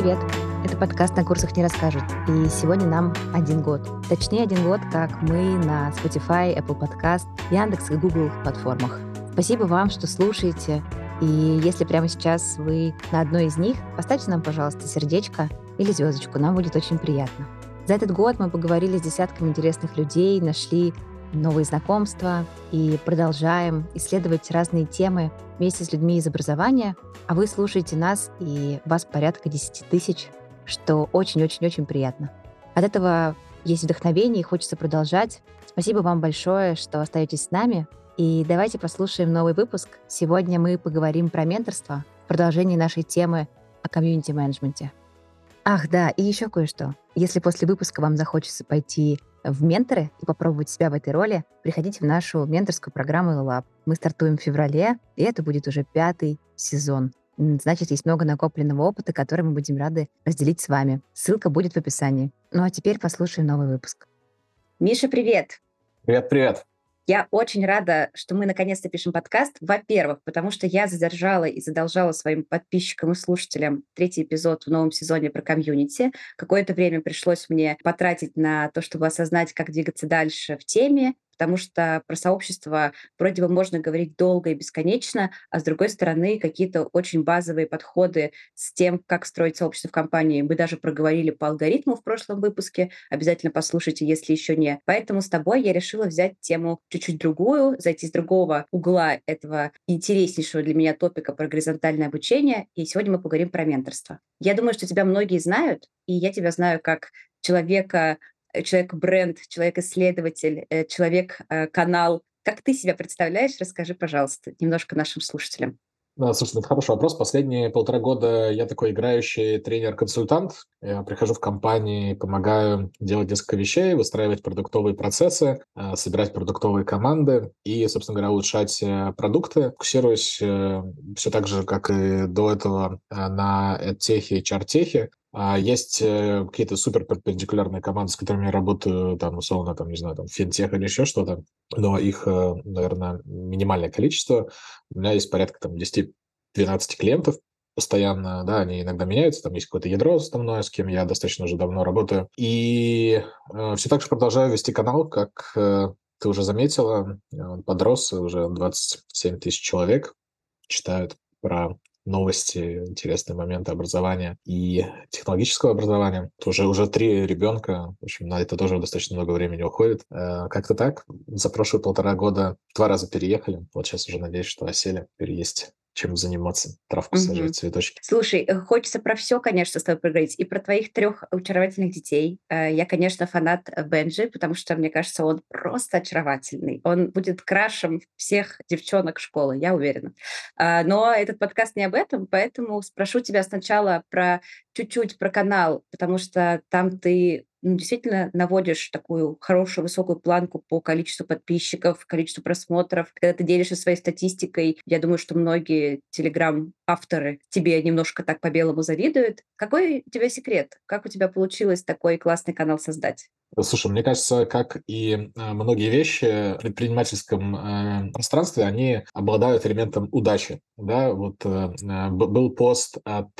привет! Это подкаст «На курсах не расскажут». И сегодня нам один год. Точнее, один год, как мы на Spotify, Apple Podcast, Яндекс и Google платформах. Спасибо вам, что слушаете. И если прямо сейчас вы на одной из них, поставьте нам, пожалуйста, сердечко или звездочку. Нам будет очень приятно. За этот год мы поговорили с десятками интересных людей, нашли новые знакомства и продолжаем исследовать разные темы вместе с людьми из образования. А вы слушаете нас, и вас порядка 10 тысяч, что очень-очень-очень приятно. От этого есть вдохновение и хочется продолжать. Спасибо вам большое, что остаетесь с нами. И давайте послушаем новый выпуск. Сегодня мы поговорим про менторство в продолжении нашей темы о комьюнити-менеджменте. Ах, да, и еще кое-что. Если после выпуска вам захочется пойти в менторы и попробовать себя в этой роли, приходите в нашу менторскую программу Lab. Мы стартуем в феврале, и это будет уже пятый сезон. Значит, есть много накопленного опыта, который мы будем рады разделить с вами. Ссылка будет в описании. Ну а теперь послушаем новый выпуск. Миша, привет! Привет-привет! Я очень рада, что мы наконец-то пишем подкаст. Во-первых, потому что я задержала и задолжала своим подписчикам и слушателям третий эпизод в новом сезоне про комьюнити. Какое-то время пришлось мне потратить на то, чтобы осознать, как двигаться дальше в теме, потому что про сообщество вроде бы можно говорить долго и бесконечно, а с другой стороны какие-то очень базовые подходы с тем, как строить сообщество в компании. Мы даже проговорили по алгоритму в прошлом выпуске, обязательно послушайте, если еще не. Поэтому с тобой я решила взять тему чуть-чуть другую, зайти с другого угла этого интереснейшего для меня топика про горизонтальное обучение, и сегодня мы поговорим про менторство. Я думаю, что тебя многие знают, и я тебя знаю как человека, человек-бренд, человек-исследователь, э, человек-канал. Как ты себя представляешь? Расскажи, пожалуйста, немножко нашим слушателям. Да, слушай, это хороший вопрос. Последние полтора года я такой играющий тренер-консультант. Я прихожу в компании, помогаю делать несколько вещей, выстраивать продуктовые процессы, э, собирать продуктовые команды и, собственно говоря, улучшать продукты. Фокусируюсь все так же, как и до этого, на техе и чартехе. А есть э, какие-то супер перпендикулярные команды, с которыми я работаю, там, условно, там, не знаю, там, финтех или еще что-то, но их, э, наверное, минимальное количество. У меня есть порядка там 10-12 клиентов постоянно, да, они иногда меняются, там есть какое-то ядро основное, с кем я достаточно уже давно работаю. И э, все так же продолжаю вести канал, как э, ты уже заметила, он подрос, уже 27 тысяч человек читают про новости, интересные моменты образования и технологического образования. Уже, уже три ребенка, в общем, на это тоже достаточно много времени уходит. Э, как-то так. За прошлые полтора года два раза переехали. Вот сейчас уже надеюсь, что осели, переесть чем заниматься, травку угу. сажать, цветочки. Слушай, э, хочется про все, конечно, с тобой поговорить. И про твоих трех очаровательных детей. Э, я, конечно, фанат Бенджи, потому что, мне кажется, он просто очаровательный. Он будет крашем всех девчонок школы, я уверена. А, но этот подкаст не об этом, поэтому спрошу тебя сначала про чуть-чуть про канал, потому что там ты ну, действительно наводишь такую хорошую высокую планку по количеству подписчиков, количеству просмотров. Когда ты делишься своей статистикой, я думаю, что многие телеграм-авторы тебе немножко так по-белому завидуют. Какой у тебя секрет? Как у тебя получилось такой классный канал создать? Слушай, мне кажется, как и э, многие вещи в предпринимательском э, пространстве, они обладают элементом удачи. Да, вот э, был пост от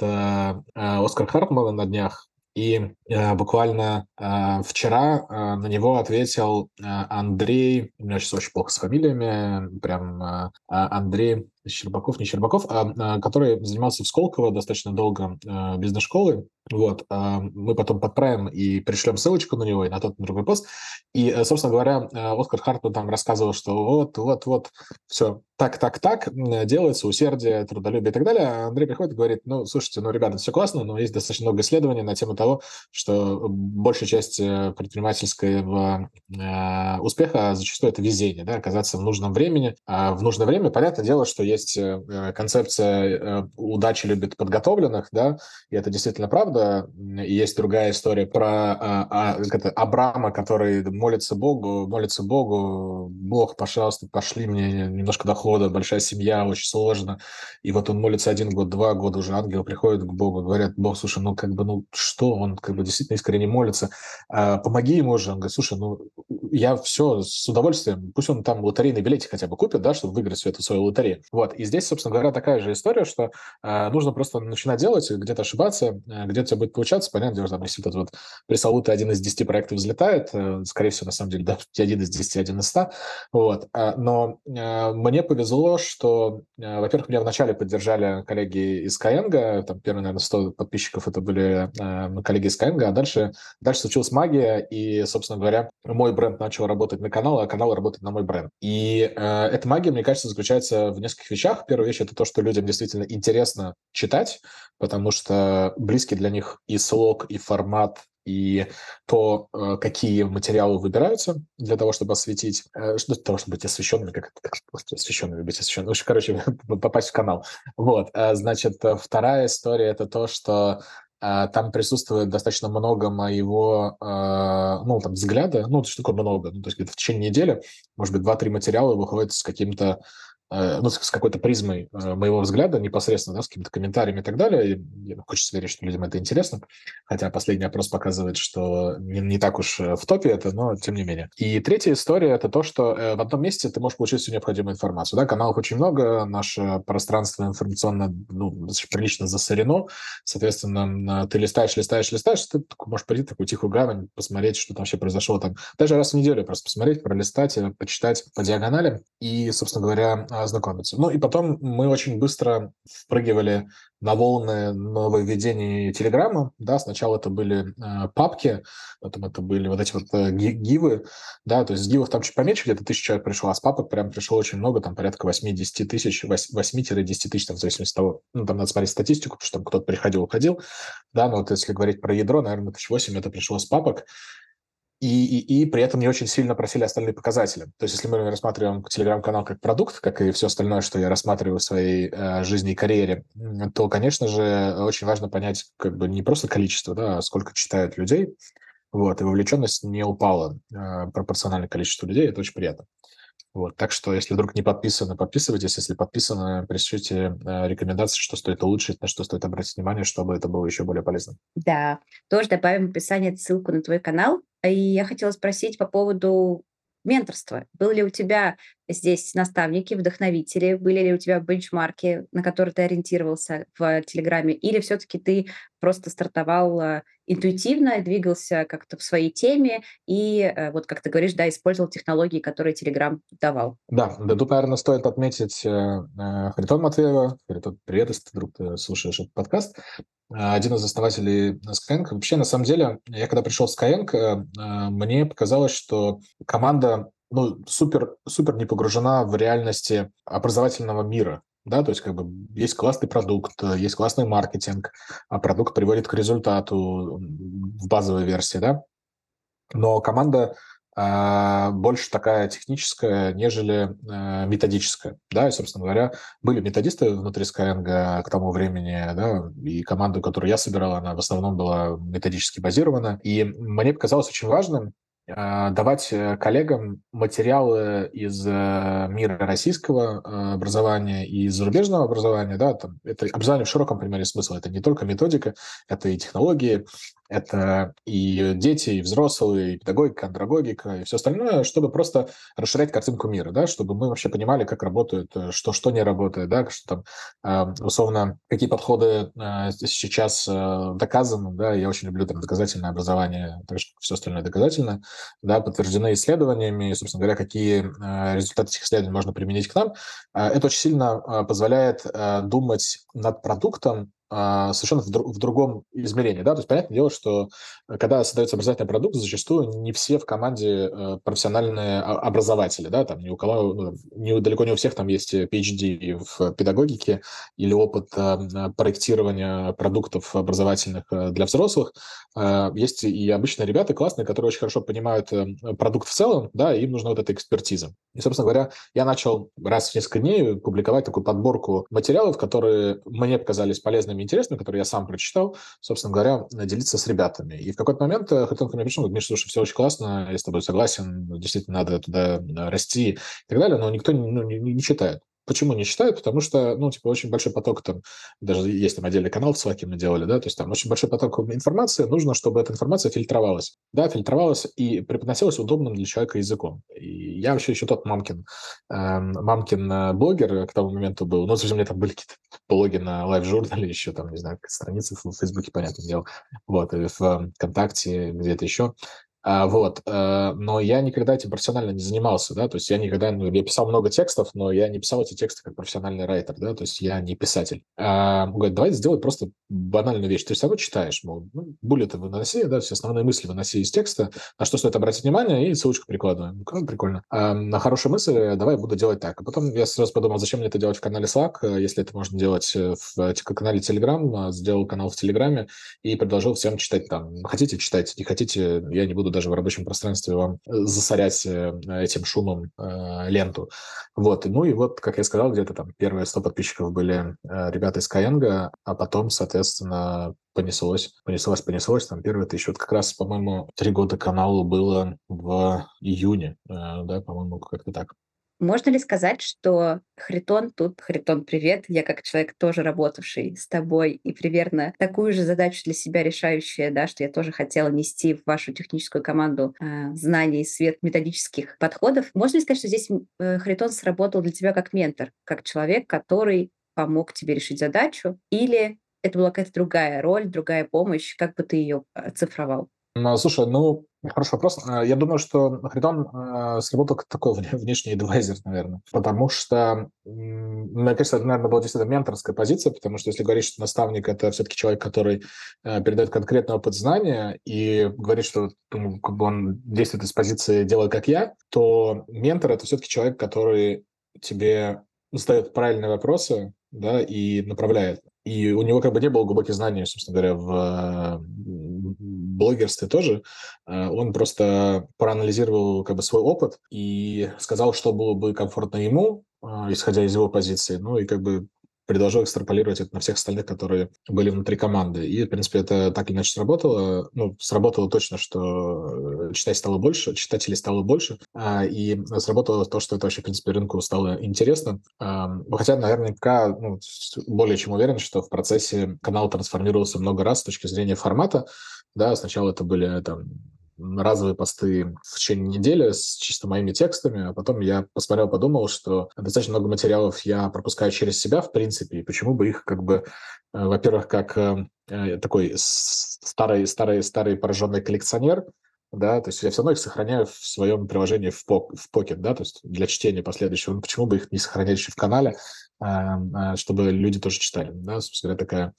Оскара Хартмана на днях, и э, буквально э, вчера э, на него ответил э, Андрей, у меня сейчас очень плохо с фамилиями, прям э, Андрей Щербаков, не Щербаков, а, а который занимался в Сколково достаточно долго э, бизнес-школы. Вот, э, мы потом подправим и пришлем ссылочку на него и на тот на другой пост. И, э, собственно говоря, э, Оскар Хартман там рассказывал, что вот, вот, вот, все так, так, так делается, усердие, трудолюбие и так далее. А Андрей приходит и говорит, ну, слушайте, ну, ребята, все классно, но есть достаточно много исследований на тему того, что большая часть э, предпринимательского успеха зачастую это везение, да, оказаться в нужном времени. А в нужное время, понятное дело, что есть э, э, концепция э, «удачи любит подготовленных», да, и это действительно правда. И есть другая история про а, а, это, Абрама, который молится Богу, молится Богу, Бог, пожалуйста, пошли мне немножко дохода, большая семья, очень сложно. И вот он молится один год, два года, уже ангелы приходят к Богу, говорят, Бог, слушай, ну как бы, ну что он как бы действительно искренне молится, э, помоги ему же. Он говорит, слушай, ну, я все с удовольствием, пусть он там лотерейный билетик хотя бы купит, да, чтобы выиграть всю эту свою лотерею. Вот, и здесь, собственно говоря, такая же история, что э, нужно просто начинать делать, где-то ошибаться, э, где-то будет получаться, понятно, дело, там, если этот вот пресловутый один из десяти проектов взлетает, э, скорее всего, на самом деле, да, один из десяти, один из ста, вот, э, но э, мне повезло, что, э, во-первых, меня вначале поддержали коллеги из Skyeng, там первые, наверное, 100 подписчиков это были э, коллеги из Skyeng, а дальше, дальше случилась магия, и, собственно говоря, мой бренд начал работать на канал, а канал работает на мой бренд. И э, эта магия, мне кажется, заключается в нескольких вещах. Первая вещь – это то, что людям действительно интересно читать, потому что близкий для них и слог, и формат, и то, э, какие материалы выбираются для того, чтобы осветить, э, для того, чтобы быть освещенными, как, как освещенными быть освещенными, в общем, короче, попасть в канал. Вот, э, значит, вторая история – это то, что там присутствует достаточно много моего, ну, там, взгляда, ну, что такое много, ну, то есть где-то в течение недели, может быть, два-три материала выходят с каким-то ну, с какой-то призмой э, моего взгляда непосредственно, да, с какими-то комментариями и так далее. И хочется верить, что людям это интересно, хотя последний опрос показывает, что не, не так уж э, в топе это, но тем не менее. И третья история – это то, что в одном месте ты можешь получить всю необходимую информацию. Да, каналов очень много, наше пространство информационно ну, прилично засорено, соответственно, ты листаешь, листаешь, листаешь, ты можешь прийти такую тихую гавань, посмотреть, что там вообще произошло там. Даже раз в неделю просто посмотреть, пролистать, почитать по диагонали и, собственно говоря, ознакомиться. Ну и потом мы очень быстро впрыгивали на волны нововведений Телеграма. Да, сначала это были э, папки, потом это были вот эти вот э, гивы. Да, то есть с гивов там чуть поменьше, где-то тысяча человек пришло, а с папок прям пришло очень много, там порядка 8-10 тысяч, 8-10 тысяч, там, в зависимости от того, ну, там надо смотреть статистику, потому что там кто-то приходил, уходил. Да, но вот если говорить про ядро, наверное, тысяч восемь это пришло с папок и, и, и при этом не очень сильно просили остальные показатели. То есть если мы рассматриваем телеграм-канал как продукт, как и все остальное, что я рассматриваю в своей э, жизни и карьере, то, конечно же, очень важно понять как бы не просто количество, да, а сколько читают людей, вот, и вовлеченность не упала э, пропорционально количеству людей, это очень приятно. Вот, так что, если вдруг не подписаны, подписывайтесь. Если подписаны, пришлите э, рекомендации, что стоит улучшить, на что стоит обратить внимание, чтобы это было еще более полезно. Да, тоже добавим в описание ссылку на твой канал. И я хотела спросить по поводу менторства. Были ли у тебя здесь наставники, вдохновители? Были ли у тебя бенчмарки, на которые ты ориентировался в Телеграме? Или все-таки ты просто стартовал э, интуитивно, двигался как-то в своей теме и, э, вот как ты говоришь, да, использовал технологии, которые Телеграм давал? Да, да, тут, наверное, стоит отметить э, Харитон Матвеева. Харитон, привет, если ты вдруг ты слушаешь этот подкаст один из основателей Skyeng. Вообще, на самом деле, я когда пришел в Skyeng, мне показалось, что команда ну, супер, супер не погружена в реальности образовательного мира. Да, то есть как бы есть классный продукт, есть классный маркетинг, а продукт приводит к результату в базовой версии, да. Но команда а, больше такая техническая, нежели а, методическая. Да, и, собственно говоря, были методисты внутри Skyeng к тому времени, да, и команда, которую я собирал, она в основном была методически базирована. И мне показалось очень важным давать э, коллегам материалы из э, мира российского э, образования и зарубежного образования, да, там, это образование в широком примере смысла, это не только методика, это и технологии, это и дети, и взрослые, и педагогика, андрогогика, и все остальное, чтобы просто расширять картинку мира, да, чтобы мы вообще понимали, как работает, э, что, что не работает, да, что там, э, условно, какие подходы э, сейчас доказаны, да, я очень люблю там доказательное образование, так как все остальное доказательное, да, подтверждены исследованиями, и, собственно говоря, какие результаты этих исследований можно применить к нам. Это очень сильно позволяет думать над продуктом совершенно в, дру- в другом измерении. Да? То есть, понятное дело, что э, когда создается образовательный продукт, зачастую не все в команде э, профессиональные образователи. Да? Там не у кого, ну, не, далеко не у всех там есть PhD в педагогике или опыт э, проектирования продуктов образовательных для взрослых. Есть и обычные ребята классные, которые очень хорошо понимают продукт в целом, да, и им нужна вот эта экспертиза. И, собственно говоря, я начал раз в несколько дней публиковать такую подборку материалов, которые мне показались полезными интересными, интересными, которые я сам прочитал, собственно говоря, делиться с ребятами. И в какой-то момент э, Хэтон ко мне пришел, говорит, Миша, слушай, все очень классно, я с тобой согласен, действительно надо туда расти и так далее, но никто ну, не, не читает. Почему не читают? Потому что, ну, типа, очень большой поток там, даже есть там отдельный канал в Slack мы делали, да, то есть там очень большой поток информации, нужно, чтобы эта информация фильтровалась, да, фильтровалась и преподносилась удобным для человека языком. И я вообще еще тот мамкин, э, мамкин э, блогер к тому моменту был, ну, слушай, у меня там были какие-то блоги на лайв-журнале, еще там, не знаю, страницы в Фейсбуке, понятное дело, вот, и в ВКонтакте, где-то еще, а, вот, э, но я никогда этим профессионально не занимался, да, то есть я никогда, ну, я писал много текстов, но я не писал эти тексты как профессиональный райтер, да, то есть я не писатель. А, говорит, давай сделай просто банальную вещь, ты все равно читаешь, мол, ну, буллеты выноси, да, все основные мысли выноси из текста, на что стоит обратить внимание, и ссылочку прикладываем. Ну, прикольно. А, на хорошую мысль давай буду делать так. А потом я сразу подумал, зачем мне это делать в канале Slack, если это можно делать в канале Telegram, сделал канал в Телеграме и предложил всем читать там. Хотите, читайте, не хотите, я не буду даже в рабочем пространстве вам э, засорять э, этим шумом э, ленту. Вот. Ну и вот, как я сказал, где-то там первые 100 подписчиков были ребята из Skyeng, а потом, соответственно, понеслось, понеслось, понеслось. Там первые тысячи. Вот как раз, по-моему, три года каналу было в июне, да, по-моему, как-то так. Можно ли сказать, что Хритон тут, Хритон, привет, я как человек тоже работавший с тобой и примерно такую же задачу для себя решающая, да, что я тоже хотела нести в вашу техническую команду э, знаний свет методических подходов. Можно ли сказать, что здесь э, Хритон сработал для тебя как ментор, как человек, который помог тебе решить задачу, или это была какая-то другая роль, другая помощь, как бы ты ее оцифровал? Слушай, ну, хороший вопрос. А, я думаю, что Хридон э, сработал как такой внешний адвайзер, наверное, потому что, мне кажется, это, наверное, была действительно менторская позиция, потому что если говорить, что наставник – это все-таки человек, который э, передает конкретный опыт знания и говорит, что ну, как бы он действует из позиции «делай как я», то ментор – это все-таки человек, который тебе задает правильные вопросы, да, и направляет. И у него как бы не было глубоких знаний, собственно говоря, в блогерстве тоже. Э, он просто проанализировал как бы свой опыт и сказал, что было бы комфортно ему, э, исходя из его позиции. Ну и как бы предложил экстраполировать это на всех остальных, которые были внутри команды. И, в принципе, это так или иначе сработало. Ну, сработало точно, что читать стало больше, читателей стало больше, а, и сработало то, что это вообще, в принципе, рынку стало интересно. Хотя, наверняка, ну, более чем уверен, что в процессе канал трансформировался много раз с точки зрения формата. Да, сначала это были там разовые посты в течение недели с чисто моими текстами, а потом я посмотрел, подумал, что достаточно много материалов я пропускаю через себя, в принципе, и почему бы их как бы, э, во-первых, как э, э, такой старый, старый, старый пораженный коллекционер, да, то есть я все равно их сохраняю в своем приложении в, пок в Pocket, да, то есть для чтения последующего. Ну, почему бы их не сохранять еще в канале, чтобы люди тоже читали, да, собственно говоря, такая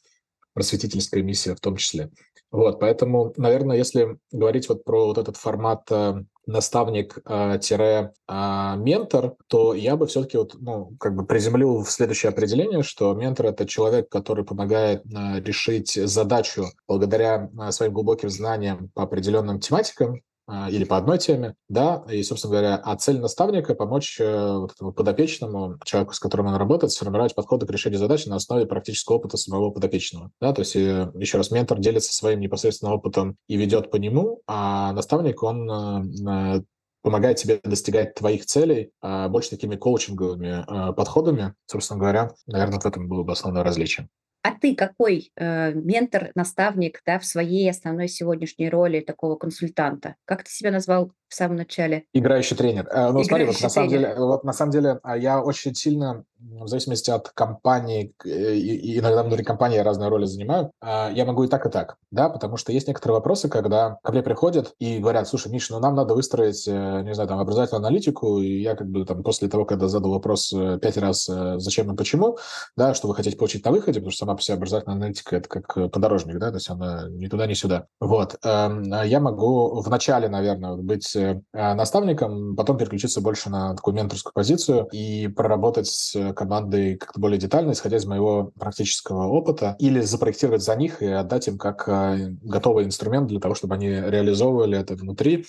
просветительская миссия в том числе. Вот, поэтому, наверное, если говорить вот про вот этот формат э, наставник-ментор, э, то я бы все-таки вот, ну, как бы приземлил в следующее определение, что ментор – это человек, который помогает э, решить задачу благодаря своим глубоким знаниям по определенным тематикам, или по одной теме, да, и, собственно говоря, а цель наставника – помочь э, вот этому подопечному, человеку, с которым он работает, сформировать подходы к решению задачи на основе практического опыта самого подопечного, да, то есть, э, еще раз, ментор делится своим непосредственным опытом и ведет по нему, а наставник, он э, помогает тебе достигать твоих целей а, больше такими коучинговыми подходами. Собственно говоря, наверное, в этом было бы основное различие. А ты какой э, ментор, наставник да, в своей основной сегодняшней роли такого консультанта? Как ты себя назвал в самом начале? Играющий тренер. Э, ну, Играющий смотри, вот на, самом деле, вот на самом деле я очень сильно, в зависимости от компании, э, и, иногда внутри компании я разные роли занимаю, а, я могу и так, и так, да, потому что есть некоторые вопросы, когда ко мне приходят и говорят, слушай, Миша, ну нам надо выстроить, э, не знаю, там, образовательную аналитику, и я как бы там после того, когда задал вопрос пять раз, зачем и почему, да, что вы хотите получить на выходе, потому что сама по себе образовательная аналитика – это как э, подорожник, да, то есть она ни туда, ни сюда. Вот. Эм, а я могу в начале, наверное, быть э, наставником, потом переключиться больше на такую менторскую позицию и проработать командой как-то более детально, исходя из моего практического опыта, или запроектировать за них и отдать им как э, готовый инструмент для того, чтобы они реализовывали это внутри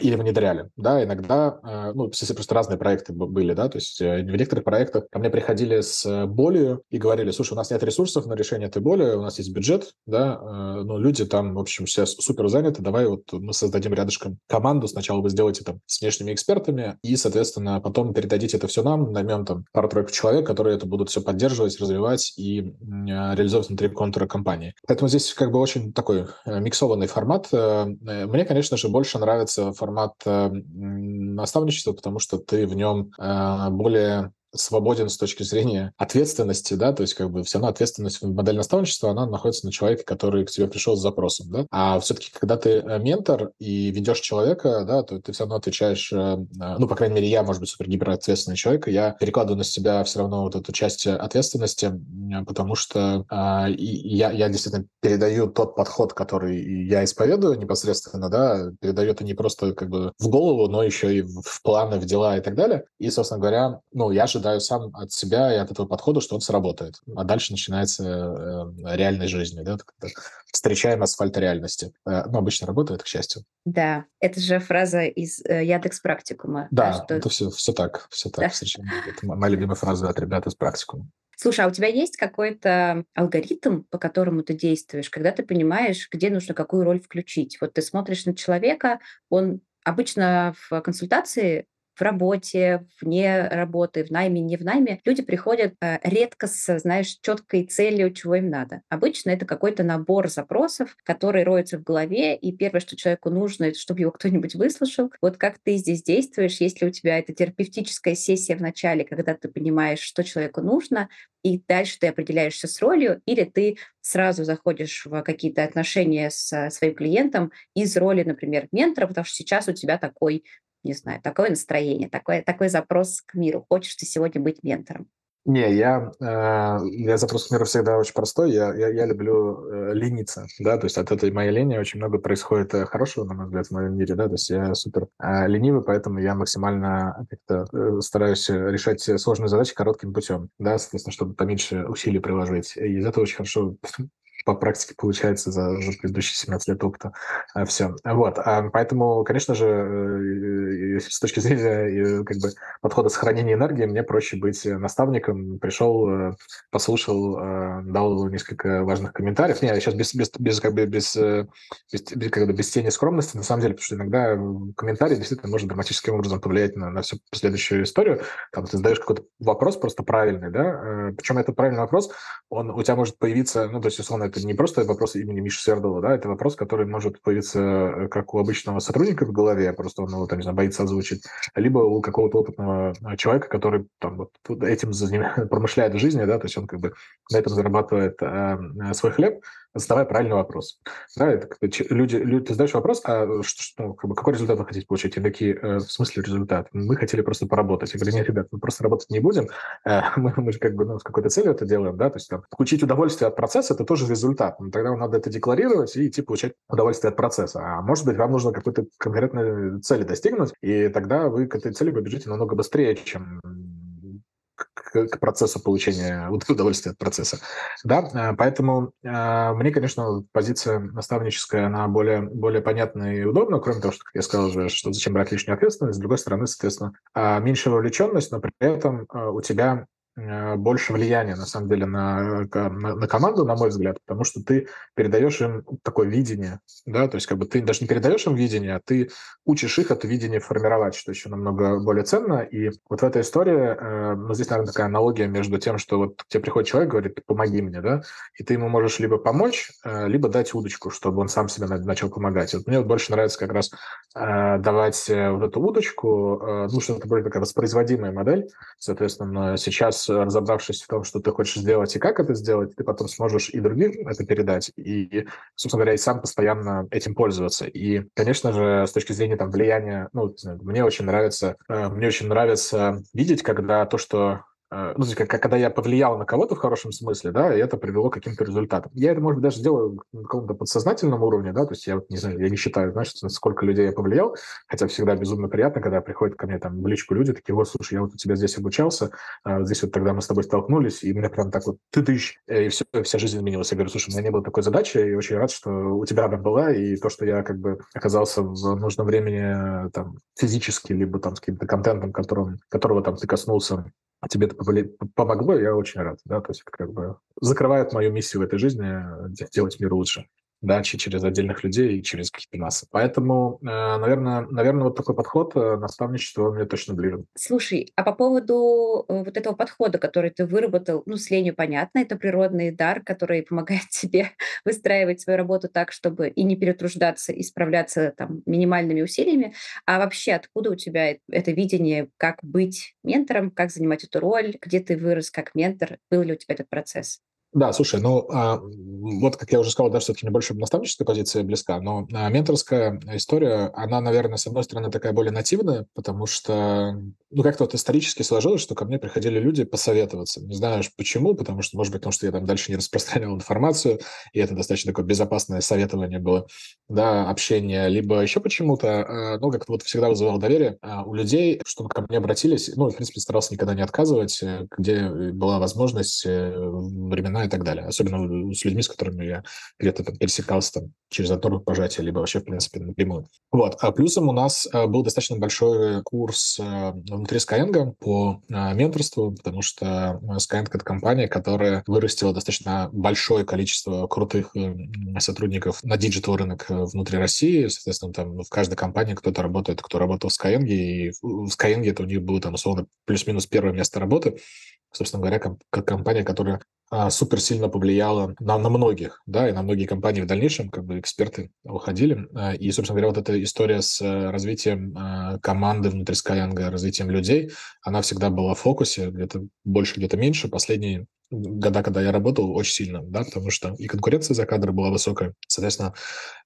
или внедряли, да, иногда, ну, просто разные проекты были, да, то есть в некоторых проектах ко мне приходили с болью и говорили, слушай, у нас нет ресурсов на решение этой боли, у нас есть бюджет, да, но люди там, в общем, все супер заняты, давай вот мы создадим рядышком команду, сначала вы сделаете там с внешними экспертами, и, соответственно, потом передадите это все нам, наймем там пару-тройку человек, которые это будут все поддерживать, развивать и реализовывать внутри контура компании. Поэтому здесь как бы очень такой э, миксованный формат. Э, э, мне, конечно же, больше нравится формат наставничества, потому что ты в нем более свободен с точки зрения ответственности, да, то есть как бы все равно ответственность в модели наставничества, она находится на человеке, который к тебе пришел с запросом, да, а все-таки, когда ты э, ментор и ведешь человека, да, то ты все равно отвечаешь, э, ну, по крайней мере, я, может быть, супер гиперответственный человек, я перекладываю на себя все равно вот эту часть ответственности, потому что э, я, я действительно передаю тот подход, который я исповедую непосредственно, да, передаю это не просто как бы в голову, но еще и в планы, в дела и так далее, и, собственно говоря, ну, я же ожидаю сам от себя и от этого подхода, что он сработает. А дальше начинается э, реальной жизнь, да, встречаем асфальт реальности. Э, ну, обычно работает, к счастью. Да, это же фраза из э, Яндекс Практикума. Да, да что... это все, все так, все так. Да. Это моя любимая фраза от ребят из Практикума. Слушай, а у тебя есть какой-то алгоритм, по которому ты действуешь, когда ты понимаешь, где нужно какую роль включить? Вот ты смотришь на человека, он обычно в консультации в работе, вне работы, в найме, не в найме, люди приходят э, редко с, знаешь, четкой целью, чего им надо. Обычно это какой-то набор запросов, который роется в голове, и первое, что человеку нужно, это чтобы его кто-нибудь выслушал. Вот как ты здесь действуешь, если у тебя это терапевтическая сессия в начале, когда ты понимаешь, что человеку нужно, и дальше ты определяешься с ролью, или ты сразу заходишь в какие-то отношения с своим клиентом из роли, например, ментора, потому что сейчас у тебя такой не знаю, такое настроение, такой, такой запрос к миру. Хочешь ты сегодня быть ментором? Не, я, э, я запрос к миру всегда очень простой. Я, я, я люблю э, лениться, да, то есть от этой моей лени очень много происходит э, хорошего, на мой взгляд, в моем мире, да, то есть я супер э, ленивый, поэтому я максимально как-то э, стараюсь решать сложные задачи коротким путем, да, соответственно, чтобы поменьше усилий приложить. И из этого очень хорошо по практике получается за, предыдущие 17 лет опыта. А, Все. Вот. А, поэтому, конечно же, э, с точки зрения э, как бы, подхода сохранения энергии, мне проще быть наставником. Пришел, э, послушал, дал несколько важных комментариев. Не, сейчас без, без, без, как бы, без, без, без, как бы, без тени скромности, на самом деле, потому что иногда комментарий действительно может драматическим образом повлиять на, на всю последующую историю. Там ты задаешь какой-то вопрос просто правильный, да, причем этот правильный вопрос, он у тебя может появиться, ну, то есть, условно, это не просто вопрос имени Миши Свердова, да, это вопрос, который может появиться э, как у обычного сотрудника в голове, просто он его, там, не знаю, боится озвучить, либо у какого-то опытного э, человека, который там вот этим промышляет в жизни, да, то есть он как бы на этом зарабатывает э, свой хлеб, задавай правильный вопрос. Да, это люди, люди, ты задаешь вопрос, а что, ну, как бы, какой результат вы хотите получить? И такие, э, в смысле результат? Мы хотели просто поработать. Я говорю, нет, ребят, мы просто работать не будем, э, мы, мы же как бы ну, с какой-то целью это делаем, да, то есть там, получить удовольствие от процесса – это тоже результат. Но тогда вам надо это декларировать и идти получать удовольствие от процесса. А может быть, вам нужно какой-то конкретной цели достигнуть, и тогда вы к этой цели побежите намного быстрее, чем к, процессу получения удовольствия от процесса. Да, э, поэтому э, мне, конечно, позиция наставническая, она более, более понятна и удобна, кроме того, что, как я сказал уже, что зачем брать лишнюю ответственность, с другой стороны, соответственно, э, меньшая вовлеченность, но при этом э, у тебя больше влияния, на самом деле, на, на, на команду, на мой взгляд, потому что ты передаешь им такое видение, да, то есть как бы ты даже не передаешь им видение, а ты учишь их это видение формировать, что еще намного более ценно. И вот в этой истории, э, ну, здесь, наверное, такая аналогия между тем, что вот тебе приходит человек, говорит, помоги мне, да, и ты ему можешь либо помочь, э, либо дать удочку, чтобы он сам себе начал помогать. Вот мне вот больше нравится как раз э, давать э, вот эту удочку, э, ну, что это более такая воспроизводимая модель, соответственно, сейчас разобравшись в том, что ты хочешь сделать и как это сделать, ты потом сможешь и другим это передать, и, собственно говоря, и сам постоянно этим пользоваться. И, конечно же, с точки зрения там влияния, ну, мне очень нравится, э, мне очень нравится видеть, когда то, что э, ну, как, когда я повлиял на кого-то в хорошем смысле, да, и это привело к каким-то результатам. Я это, может быть, даже делаю на каком-то подсознательном уровне, да, то есть я вот не знаю, я не считаю, знаешь, сколько людей я повлиял, хотя всегда безумно приятно, когда приходят ко мне там в личку люди, такие, вот, слушай, я вот у тебя здесь обучался, а здесь вот тогда мы с тобой столкнулись, и мне прям так вот ты тыщ, и все, вся жизнь изменилась. Я говорю, слушай, у меня не было такой задачи, и очень рад, что у тебя она была, и то, что я как бы оказался в нужном времени там физически, либо там с каким-то контентом, которым, которого там ты коснулся, тебе это помогло, я очень рад, да, то есть это как бы закрывает мою миссию в этой жизни делать мир лучше да, через отдельных людей и через какие-то массы. Поэтому, э, наверное, наверное, вот такой подход э, наставничества мне точно ближе. Слушай, а по поводу э, вот этого подхода, который ты выработал, ну, с ленью понятно, это природный дар, который помогает тебе выстраивать свою работу так, чтобы и не перетруждаться, и справляться там минимальными усилиями. А вообще, откуда у тебя это видение, как быть ментором, как занимать эту роль, где ты вырос как ментор, был ли у тебя этот процесс? Да, слушай, ну а, вот, как я уже сказал, да, все-таки мне больше наставническая позиция близка, но а, менторская история, она, наверное, с одной стороны такая более нативная, потому что, ну, как-то вот исторически сложилось, что ко мне приходили люди посоветоваться. Не знаю почему, потому что, может быть, потому что я там дальше не распространял информацию, и это достаточно такое безопасное советование было, да, общение, либо еще почему-то, а, ну, как-то вот всегда вызывал доверие у людей, чтобы ко мне обратились, ну, в принципе, старался никогда не отказывать, э, где была возможность э, времена и так далее. Особенно с людьми, с которыми я где-то там пересекался там, через одно пожатие, либо вообще, в принципе, напрямую. Вот. А плюсом у нас э, был достаточно большой курс э, внутри Skyeng по э, менторству, потому что Skyeng — это компания, которая вырастила достаточно большое количество крутых сотрудников на digital рынок внутри России. Соответственно, там в каждой компании кто-то работает, кто работал в Skyeng, и в Skyeng это у них было там условно плюс-минус первое место работы собственно говоря, комп- компания, которая а, супер сильно повлияла на, на многих, да, и на многие компании в дальнейшем, как бы эксперты уходили. А, и, собственно говоря, вот эта история с э, развитием а, команды внутри Skyeng, развитием людей, она всегда была в фокусе, где-то больше, где-то меньше. Последние года, когда я работал, очень сильно, да, потому что и конкуренция за кадры была высокая, соответственно,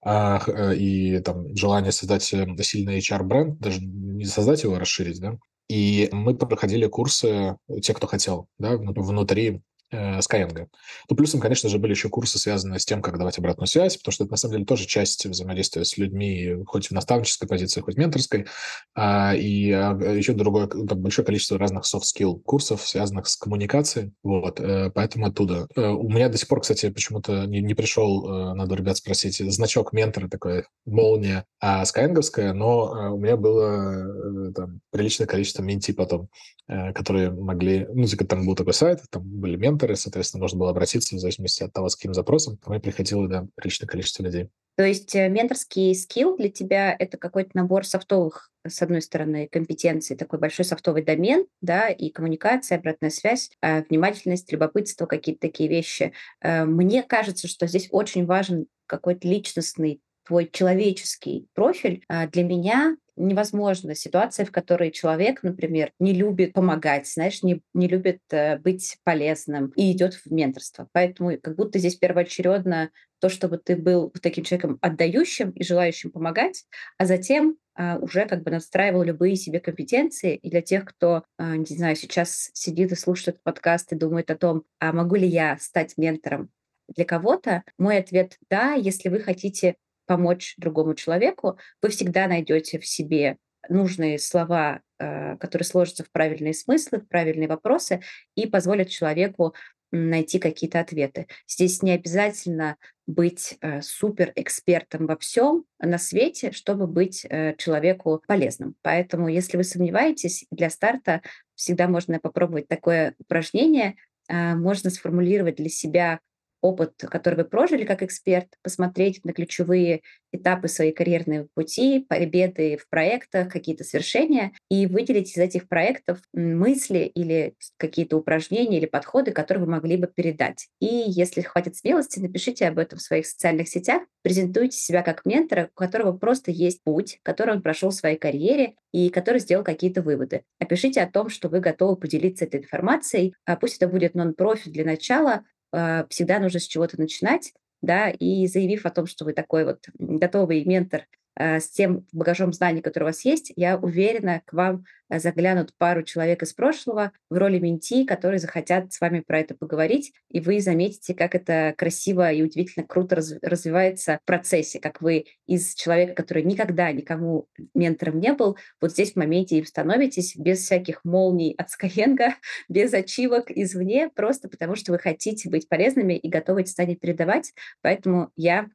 э, и там желание создать э, сильный HR-бренд, даже не создать его, а расширить, да, и мы проходили курсы, те, кто хотел, да, внутри Skyeng. Ну, плюсом, конечно же, были еще курсы, связанные с тем, как давать обратную связь, потому что это, на самом деле, тоже часть взаимодействия с людьми, хоть в наставнической позиции, хоть в менторской. А, и а, еще другое, там, большое количество разных soft-skill курсов, связанных с коммуникацией. Вот, э, поэтому оттуда. Э, у меня до сих пор, кстати, почему-то не, не пришел, э, надо ребят спросить, значок ментора такой, молния, а скайенговская, но у меня было там приличное количество менти потом, которые могли, ну, типа, там был такой сайт, там были менторы, менторы, соответственно, можно было обратиться в зависимости от того, с каким запросом. Ко мне приходило, да, приличное количество людей. То есть э, менторский скилл для тебя – это какой-то набор софтовых, с одной стороны, компетенций, такой большой софтовый домен, да, и коммуникация, обратная связь, э, внимательность, любопытство, какие-то такие вещи. Э, мне кажется, что здесь очень важен какой-то личностный твой человеческий профиль. Для меня невозможно ситуация, в которой человек, например, не любит помогать, знаешь, не, не любит э, быть полезным и идет в менторство. Поэтому как будто здесь первоочередно то, чтобы ты был таким человеком отдающим и желающим помогать, а затем а, уже как бы настраивал любые себе компетенции. И для тех, кто, а, не знаю, сейчас сидит и слушает этот подкаст и думает о том, а могу ли я стать ментором для кого-то, мой ответ – да, если вы хотите помочь другому человеку, вы всегда найдете в себе нужные слова, э, которые сложатся в правильные смыслы, в правильные вопросы и позволят человеку найти какие-то ответы. Здесь не обязательно быть э, супер экспертом во всем на свете, чтобы быть э, человеку полезным. Поэтому, если вы сомневаетесь, для старта всегда можно попробовать такое упражнение. Можно сформулировать для себя опыт, который вы прожили как эксперт, посмотреть на ключевые этапы своей карьерной пути, победы в проектах, какие-то свершения, и выделить из этих проектов мысли или какие-то упражнения или подходы, которые вы могли бы передать. И если хватит смелости, напишите об этом в своих социальных сетях, презентуйте себя как ментора, у которого просто есть путь, который он прошел в своей карьере и который сделал какие-то выводы. Напишите о том, что вы готовы поделиться этой информацией, а пусть это будет нон-профит для начала, всегда нужно с чего-то начинать, да, и заявив о том, что вы такой вот готовый ментор э, с тем багажом знаний, который у вас есть, я уверена, к вам э, заглянут пару человек из прошлого в роли менти, которые захотят с вами про это поговорить, и вы заметите, как это красиво и удивительно круто раз, развивается в процессе, как вы из человека, который никогда никому ментором не был, вот здесь в моменте им становитесь без всяких молний от Skyeng, без ачивок извне, просто потому что вы хотите быть полезными и готовы эти знания передавать. Поэтому я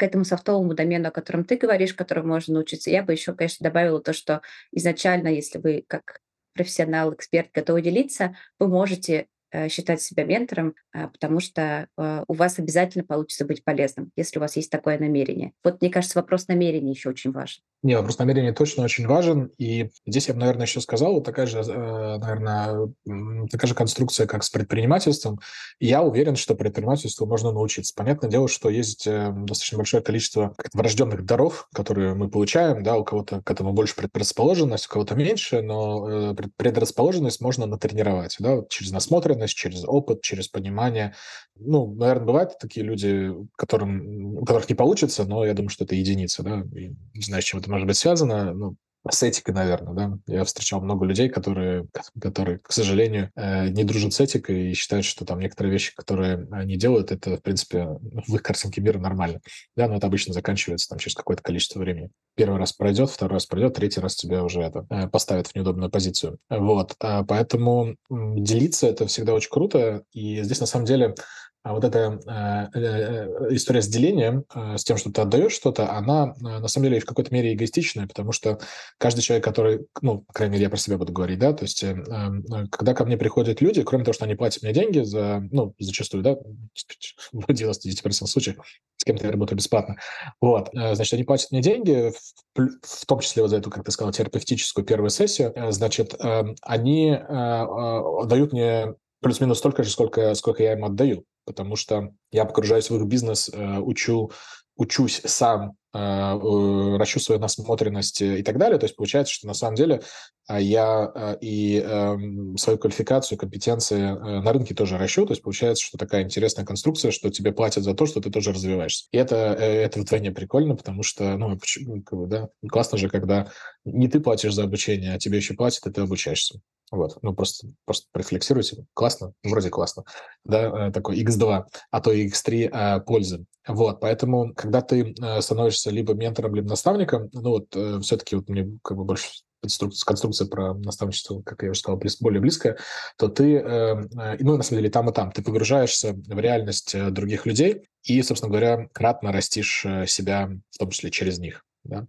к этому софтовому домену, о котором ты говоришь, которому можно научиться, я бы еще, конечно, добавила то, что изначально, если вы как профессионал, эксперт готовы делиться, вы можете считать себя ментором, а, потому что э, у вас обязательно получится быть полезным, если у вас есть такое намерение. Вот, мне кажется, вопрос намерения еще очень важен. Не, вопрос намерения точно очень важен. И здесь я бы, наверное, еще сказал, вот такая же, э, наверное, такая же конструкция, как с предпринимательством. я уверен, что предпринимательству можно научиться. Понятное дело, что есть э, достаточно большое количество врожденных даров, которые мы получаем, да, у кого-то к этому больше предрасположенность, у кого-то меньше, но э, предрасположенность можно натренировать, да, через насмотренность, через опыт, через понимание. Ну, наверное, бывают такие люди, которым, у которых не получится, но я думаю, что это единица, да, и не знаю, с чем это может быть связано, ну, с этикой, наверное, да. Я встречал много людей, которые, которые к сожалению, э, не дружат с этикой и считают, что там некоторые вещи, которые они делают, это, в принципе, в их картинке мира нормально. Да, но это обычно заканчивается там через какое-то количество времени. Первый раз пройдет, второй раз пройдет, третий раз тебя уже это э, поставят в неудобную позицию. Вот. А поэтому делиться это всегда очень круто. И здесь, на самом деле, а вот эта э, э, история с делением, э, с тем, что ты отдаешь что-то, она на самом деле в какой-то мере эгоистичная, потому что каждый человек, который, ну, по крайней мере, я про себя буду говорить, да, то есть когда ко мне приходят люди, кроме того, что они платят мне деньги за, ну, зачастую, да, в 99% случаев, с кем-то я работаю бесплатно, вот, значит, они платят мне деньги, в, том числе вот за эту, как ты сказал, терапевтическую первую сессию, значит, они дают мне плюс-минус столько же, сколько, сколько я им отдаю потому что я погружаюсь в их бизнес, э, учу, учусь сам, э, э, ращу свою насмотренность и так далее. То есть получается, что на самом деле я и эм, свою квалификацию, компетенции на рынке тоже ращу. То есть получается, что такая интересная конструкция, что тебе платят за то, что ты тоже развиваешься. И это, это вдвойне прикольно, потому что, ну, почему, да, классно же, когда не ты платишь за обучение, а тебе еще платят, и ты обучаешься. Вот, ну просто, просто профлексируйте. Классно, вроде классно. Да, э, такой X2, а то и X3 а, пользы. Вот, поэтому, когда ты э, становишься либо ментором, либо наставником, ну вот все-таки вот мне как бы больше конструкция, конструкция про наставничество, как я уже сказал, более близкая, то ты, ну, на самом деле, там и там, ты погружаешься в реальность других людей и, собственно говоря, кратно растишь себя, в том числе через них. Да.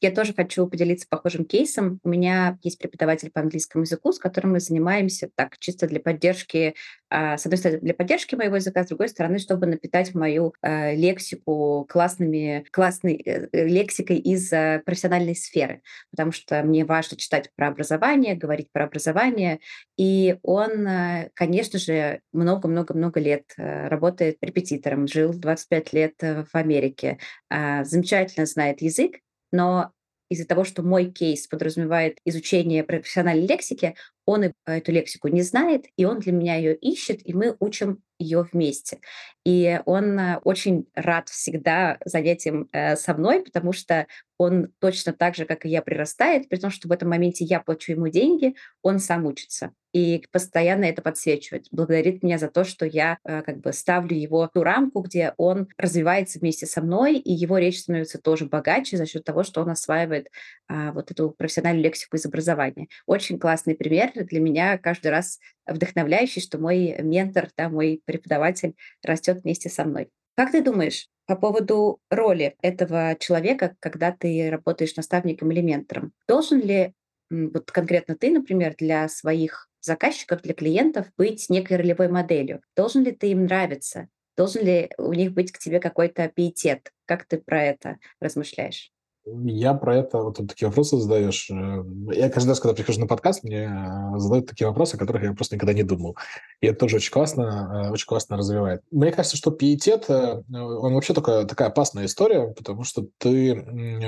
Я тоже хочу поделиться похожим кейсом. У меня есть преподаватель по английскому языку, с которым мы занимаемся так чисто для поддержки с одной стороны, для поддержки моего языка, с другой стороны, чтобы напитать мою э, лексику классными, классной э, э, лексикой из профессиональной сферы, потому что мне важно читать про образование, говорить про образование, и он, конечно же, много-много-много лет работает репетитором, жил 25 лет в Америке, замечательно знает язык, но из-за того, что мой кейс подразумевает изучение профессиональной лексики, он эту лексику не знает, и он для меня ее ищет, и мы учим ее вместе. И он э, очень рад всегда занятиям э, со мной, потому что он точно так же, как и я, прирастает, при том, что в этом моменте я плачу ему деньги, он сам учится. И постоянно это подсвечивает. Благодарит меня за то, что я э, как бы ставлю его ту рамку, где он развивается вместе со мной, и его речь становится тоже богаче за счет того, что он осваивает а, вот эту профессиональную лексику из образования. Очень классный пример для меня каждый раз вдохновляющий, что мой ментор, да, мой преподаватель растет вместе со мной. Как ты думаешь по поводу роли этого человека, когда ты работаешь наставником или ментором? Должен ли вот конкретно ты, например, для своих заказчиков, для клиентов быть некой ролевой моделью? Должен ли ты им нравиться? Должен ли у них быть к тебе какой-то пиетет? Как ты про это размышляешь? Я про это, вот такие вопросы задаешь. Э, я каждый раз, когда прихожу на подкаст, мне э, задают такие вопросы, о которых я просто никогда не думал. И это тоже очень классно, э, очень классно развивает. Мне кажется, что пиетет, он вообще такая, такая опасная история, потому что ты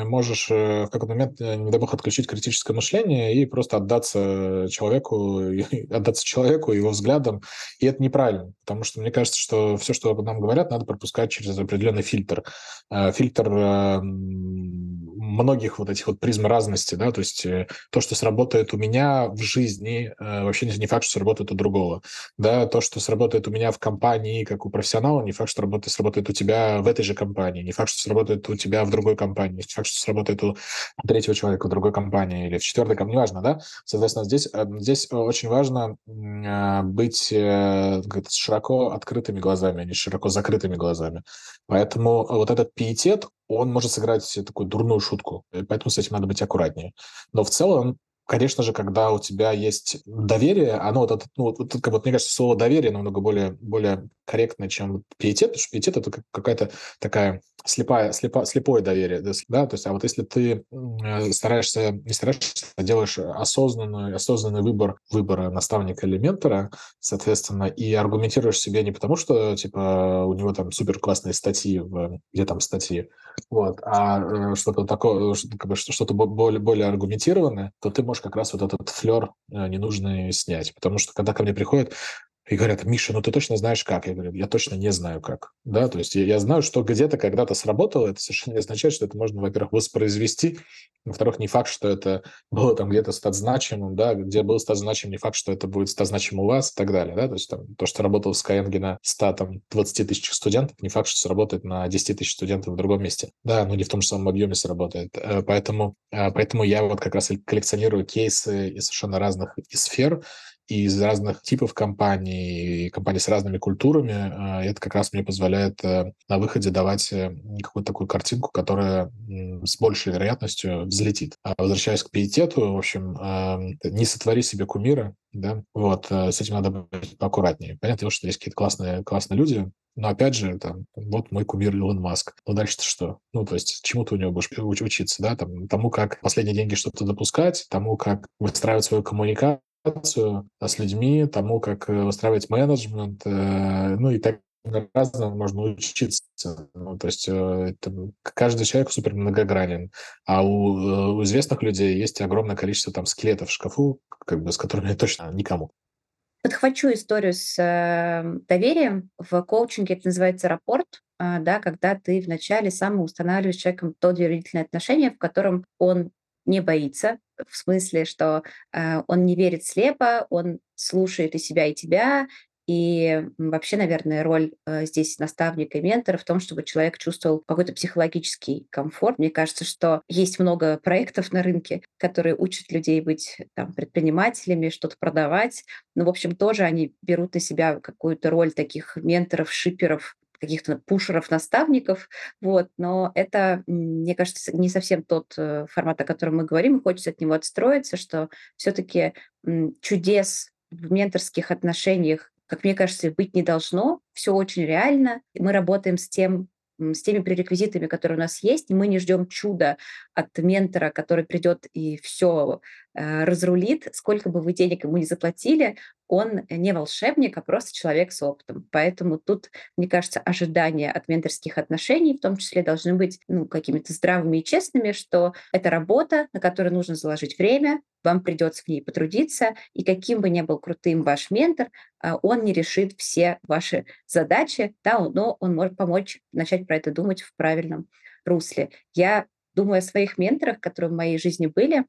можешь в какой-то момент, не дай бог, отключить критическое мышление и просто отдаться человеку, отдаться человеку, его взглядам. И это неправильно, потому что мне кажется, что все, что нам говорят, надо пропускать через определенный фильтр. Фильтр многих вот этих вот призм разности, да, то есть э, то, что сработает у меня в жизни, э, вообще не факт, что сработает у другого, да, то, что сработает у меня в компании как у профессионала, не факт, что работает, сработает у тебя в этой же компании, не факт, что сработает у тебя в другой компании, не факт, что сработает у третьего человека в другой компании или в четвертой компании, неважно, да, соответственно, здесь, э, здесь очень важно быть широко открытыми глазами, а не широко закрытыми глазами, поэтому вот этот пиетет, он может сыграть такую дурную шутку, поэтому с этим надо быть аккуратнее. Но в целом конечно же, когда у тебя есть доверие, оно вот, это, ну, вот, как вот, мне кажется, слово доверие намного более, более корректное, чем пиетет, потому что пиетет – это какая-то такая слепая, слепо, слепое доверие, да, то есть, а вот если ты э, стараешься, не стараешься, а делаешь осознанный, осознанный выбор выбора наставника или ментора, соответственно, и аргументируешь себе не потому, что, типа, у него там супер классные статьи, в, где там статьи, вот, а э, что-то такое, что-то более, более аргументированное, то ты можешь как раз вот этот флер э, ненужный снять. Потому что когда ко мне приходят и говорят, Миша, ну ты точно знаешь как? Я говорю, я точно не знаю как. Да, то есть я, я знаю, что где-то когда-то сработало, это совершенно не означает, что это можно, во-первых, воспроизвести, во-вторых, не факт, что это было там где-то стать значимым, да, где был стать значимым, не факт, что это будет стать значимым у вас и так далее, да, то есть там, то, что работало в Skyeng на 100, там, 20 тысяч студентов, не факт, что сработает на 10 тысяч студентов в другом месте, да, но не в том же самом объеме сработает, э, поэтому, э, поэтому я вот как раз коллекционирую кейсы из совершенно разных сфер, из разных типов компаний, компаний с разными культурами. А, это как раз мне позволяет э, на выходе давать э, какую-то такую картинку, которая с большей вероятностью взлетит. А возвращаясь к пиетету, в общем, не сотвори себе кумира, да, вот, э, с этим надо быть поаккуратнее. Понятно, что есть какие-то классные, классные люди, но опять же, там, вот мой кумир Илон Маск. Ну дальше-то что? Ну, то есть чему ты у него будешь учиться, да? Там, тому, как последние деньги что-то допускать, тому, как выстраивать свою коммуникацию, с людьми, тому, как э, выстраивать менеджмент, э, ну и так разному можно учиться. Ну, то есть э, это, каждый человек супер многогранен. А у, у известных людей есть огромное количество там скелетов в шкафу, как бы, с которыми точно никому. Подхвачу историю с э, доверием. В коучинге это называется рапорт, э, да, когда ты вначале сам устанавливаешь с человеком то доверительное отношение, в котором он не боится, в смысле, что э, он не верит слепо, он слушает и себя, и тебя. И вообще, наверное, роль э, здесь наставника и ментора в том, чтобы человек чувствовал какой-то психологический комфорт. Мне кажется, что есть много проектов на рынке, которые учат людей быть там, предпринимателями, что-то продавать. Но, в общем, тоже они берут на себя какую-то роль таких менторов, шиперов, каких-то пушеров, наставников, вот, но это, мне кажется, не совсем тот э, формат, о котором мы говорим, и хочется от него отстроиться, что все-таки чудес в менторских отношениях, как мне кажется, быть не должно, все очень реально, мы работаем с тем, с теми пререквизитами, которые у нас есть, и мы не ждем чуда от ментора, который придет и все разрулит, сколько бы вы денег ему не заплатили, он не волшебник, а просто человек с опытом. Поэтому тут, мне кажется, ожидания от менторских отношений в том числе должны быть ну, какими-то здравыми и честными, что это работа, на которую нужно заложить время, вам придется в ней потрудиться, и каким бы ни был крутым ваш ментор, а, он не решит все ваши задачи, да, но он может помочь начать про это думать в правильном русле. Я думаю о своих менторах, которые в моей жизни были,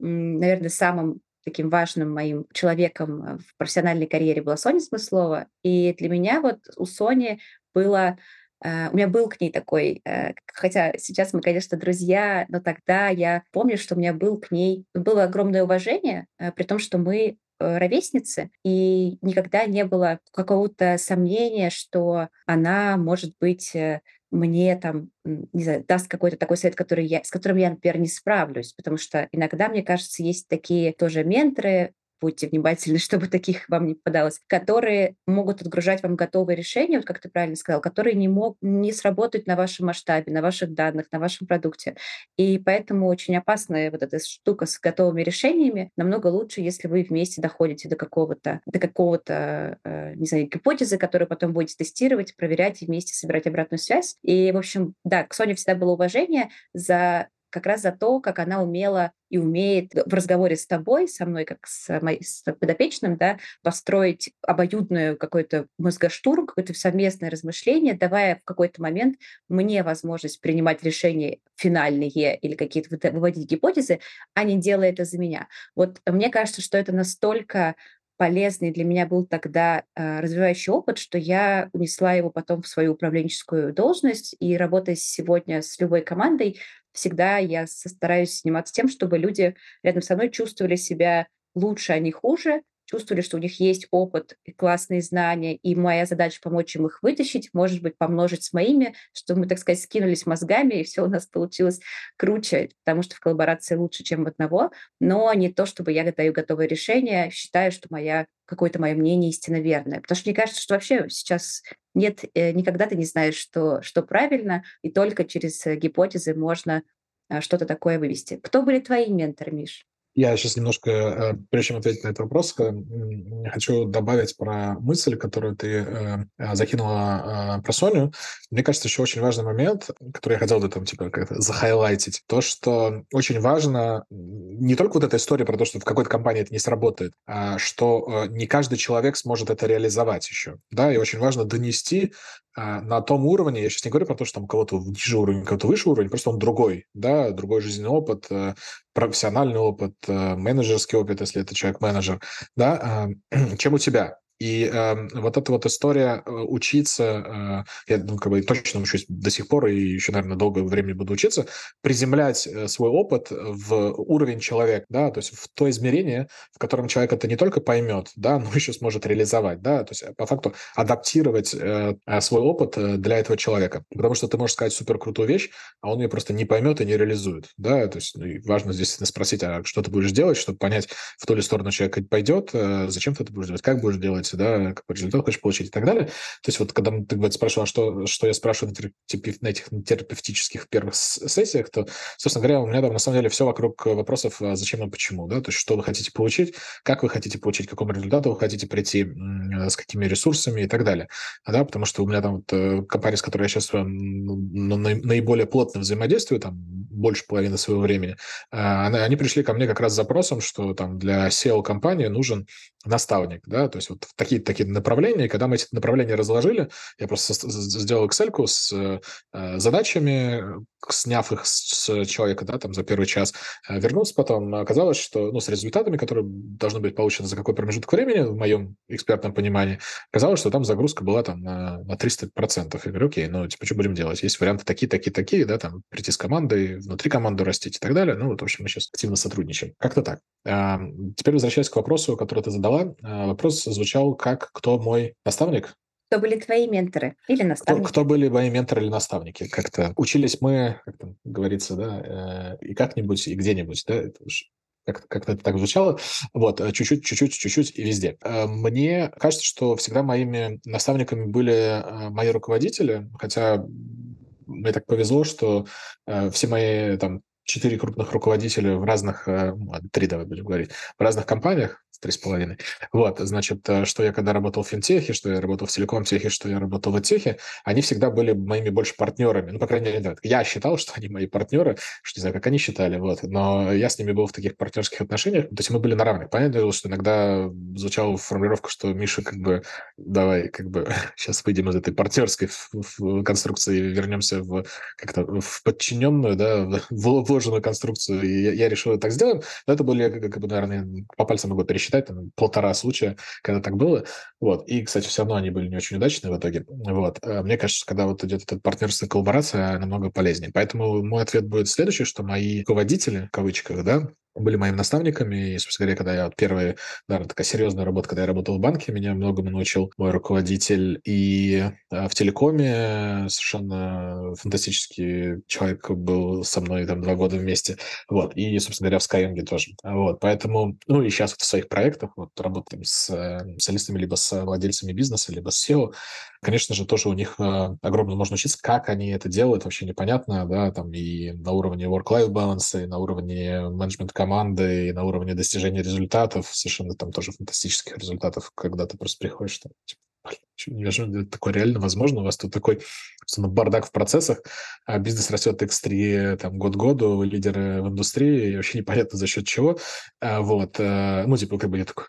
наверное, самым таким важным моим человеком э, в профессиональной карьере была Соня Смыслова. И для меня вот у Сони было Uh, у меня был к ней такой, uh, хотя сейчас мы, конечно, друзья, но тогда я помню, что у меня был к ней было огромное уважение, при том, что мы ровесницы, и никогда не было какого-то сомнения, что она может быть мне там, не знаю, даст какой-то такой совет, который я, с которым я, например, не справлюсь, потому что иногда, мне кажется, есть такие тоже менторы, будьте внимательны, чтобы таких вам не попадалось, которые могут отгружать вам готовые решения, вот как ты правильно сказал, которые не, мог, не сработают на вашем масштабе, на ваших данных, на вашем продукте. И поэтому очень опасная вот эта штука с готовыми решениями. Намного лучше, если вы вместе доходите до какого-то, до какого-то, э, не знаю, гипотезы, которую потом будете тестировать, проверять и вместе собирать обратную связь. И, в общем, да, к Соне всегда было уважение за как раз за то, как она умела и умеет в разговоре с тобой, со мной, как с, моим, с подопечным, да, построить обоюдную какой-то мозгоштурм, какое-то совместное размышление, давая в какой-то момент мне возможность принимать решения финальные или какие-то выводить гипотезы, а не делая это за меня. Вот мне кажется, что это настолько полезный для меня был тогда э, развивающий опыт, что я унесла его потом в свою управленческую должность. И работая сегодня с любой командой, всегда я стараюсь заниматься тем, чтобы люди рядом со мной чувствовали себя лучше, а не хуже, чувствовали, что у них есть опыт и классные знания, и моя задача помочь им их вытащить, может быть, помножить с моими, чтобы мы, так сказать, скинулись мозгами, и все у нас получилось круче, потому что в коллаборации лучше, чем в одного, но не то, чтобы я даю готовое решение, считаю, что моя какое-то мое мнение истинно верное. Потому что мне кажется, что вообще сейчас нет, э, никогда ты не знаешь, что, что правильно, и только через э, гипотезы можно э, что-то такое вывести. Кто были твои менторы, Миш? Я сейчас немножко, э, прежде чем ответить на этот вопрос, э, хочу добавить про мысль, которую ты э, закинула про Соню. Мне кажется, еще очень важный момент, который я хотел бы там типа как-то захайлайтить, то, что очень важно не только вот эта история про то, что в какой-то компании это не сработает, а что не каждый человек сможет это реализовать еще, да, и очень важно донести на том уровне, я сейчас не говорю про то, что там кого-то ниже уровень, кого-то выше уровень, просто он другой, да, другой жизненный опыт, профессиональный опыт, э, менеджерский опыт, если это человек-менеджер, да, а, чем у тебя. И э, вот эта вот история э, учиться, э, я ну, как бы точно учусь до сих пор и еще, наверное, долгое время буду учиться, приземлять э, свой опыт в уровень человека, да, то есть в то измерение, в котором человек это не только поймет, да, но еще сможет реализовать, да, то есть по факту адаптировать э, свой опыт э, для этого человека. Потому что ты можешь сказать супер крутую вещь, а он ее просто не поймет и не реализует, да, то есть ну, важно здесь спросить, а что ты будешь делать, чтобы понять, в ту ли сторону человек пойдет, э, зачем ты это будешь делать, как будешь делать, занимаешься, да, какой результат хочешь получить и так далее. То есть вот когда ты говорит, спрашивал, что, что я спрашиваю на, терапев, на этих терапевтических первых сессиях, то, собственно говоря, у меня там на самом деле все вокруг вопросов а зачем и почему, да, то есть что вы хотите получить, как вы хотите получить, к какому результату вы хотите прийти, с какими ресурсами и так далее, да, потому что у меня там вот э, компания, с которой я сейчас э, ну, наиболее плотно взаимодействую, там больше половины своего времени, а, они пришли ко мне как раз с запросом, что там для SEO-компании нужен наставник, да, то есть вот такие такие направления, и когда мы эти направления разложили, я просто сделал Excel с э, задачами, сняв их с человека, да, там за первый час, э, вернулся потом, оказалось, что, ну, с результатами, которые должны быть получены за какой промежуток времени, в моем экспертном понимании, оказалось, что там загрузка была там на, на 300%. Я говорю, окей, ну, типа, что будем делать? Есть варианты такие, такие, такие, да, там, прийти с командой, внутри команды растить и так далее. Ну, вот, в общем, мы сейчас активно сотрудничаем. Как-то так. А, теперь возвращаясь к вопросу, который ты задала. А, вопрос звучал, как, кто мой наставник? Кто были твои менторы или наставники? Кто, кто были мои менторы или наставники? Как-то учились мы, как там говорится, да, э, и как-нибудь, и где-нибудь, да, это уж как-то как это так звучало. Вот, э, чуть-чуть, чуть-чуть, чуть-чуть и везде. Э, мне кажется, что всегда моими наставниками были мои руководители, хотя мне так повезло, что все мои там четыре крупных руководителя в разных, ну, три, давай будем говорить, в разных компаниях, три с половиной. Вот, значит, э, что я когда работал в финтехе, что я работал в телеком-техе, что я работал в техе, они всегда были моими больше партнерами. Ну, по крайней мере, я считал, что они мои партнеры, что не знаю, как они считали, вот, но я с ними был в таких партнерских отношениях, то есть мы были на равных. Понятное дело, что иногда звучала формулировка, что Миша, как бы, давай, как бы, сейчас выйдем из этой партнерской конструкции и вернемся в как-то в подчиненную, да, в вложенную конструкцию, и я, я решил так сделать. Но это были, как бы, наверное, по пальцам могу пересчитать считать, там, полтора случая, когда так было. Вот. И, кстати, все равно они были не очень удачные в итоге. Вот. Э, мне кажется, когда вот идет эта партнерская коллаборация, намного полезнее. Поэтому мой ответ будет следующий, что мои руководители, в кавычках, да, были моими наставниками. И, собственно говоря, когда я вот первая, наверное, такая серьезная работа, когда я работал в банке, меня многому научил мой руководитель. И э, в телекоме совершенно фантастический человек был со мной там два года вместе. Вот. И, собственно говоря, в Skyeng тоже. Вот. Поэтому, ну и сейчас вот в своих проектах вот работаем с э, специалистами либо с владельцами бизнеса, либо с SEO. Конечно же, тоже у них э, огромно можно учиться, как они это делают, вообще непонятно, да, там и на уровне work-life balance, и на уровне менеджмент команды, и на уровне достижения результатов, совершенно там тоже фантастических результатов, когда ты просто приходишь, там, типа, Неужели такое реально возможно? У вас тут такой бардак в процессах, а бизнес растет X3 там, год году, лидеры в индустрии, и вообще непонятно за счет чего. А, вот, э, ну, типа, как бы я такой,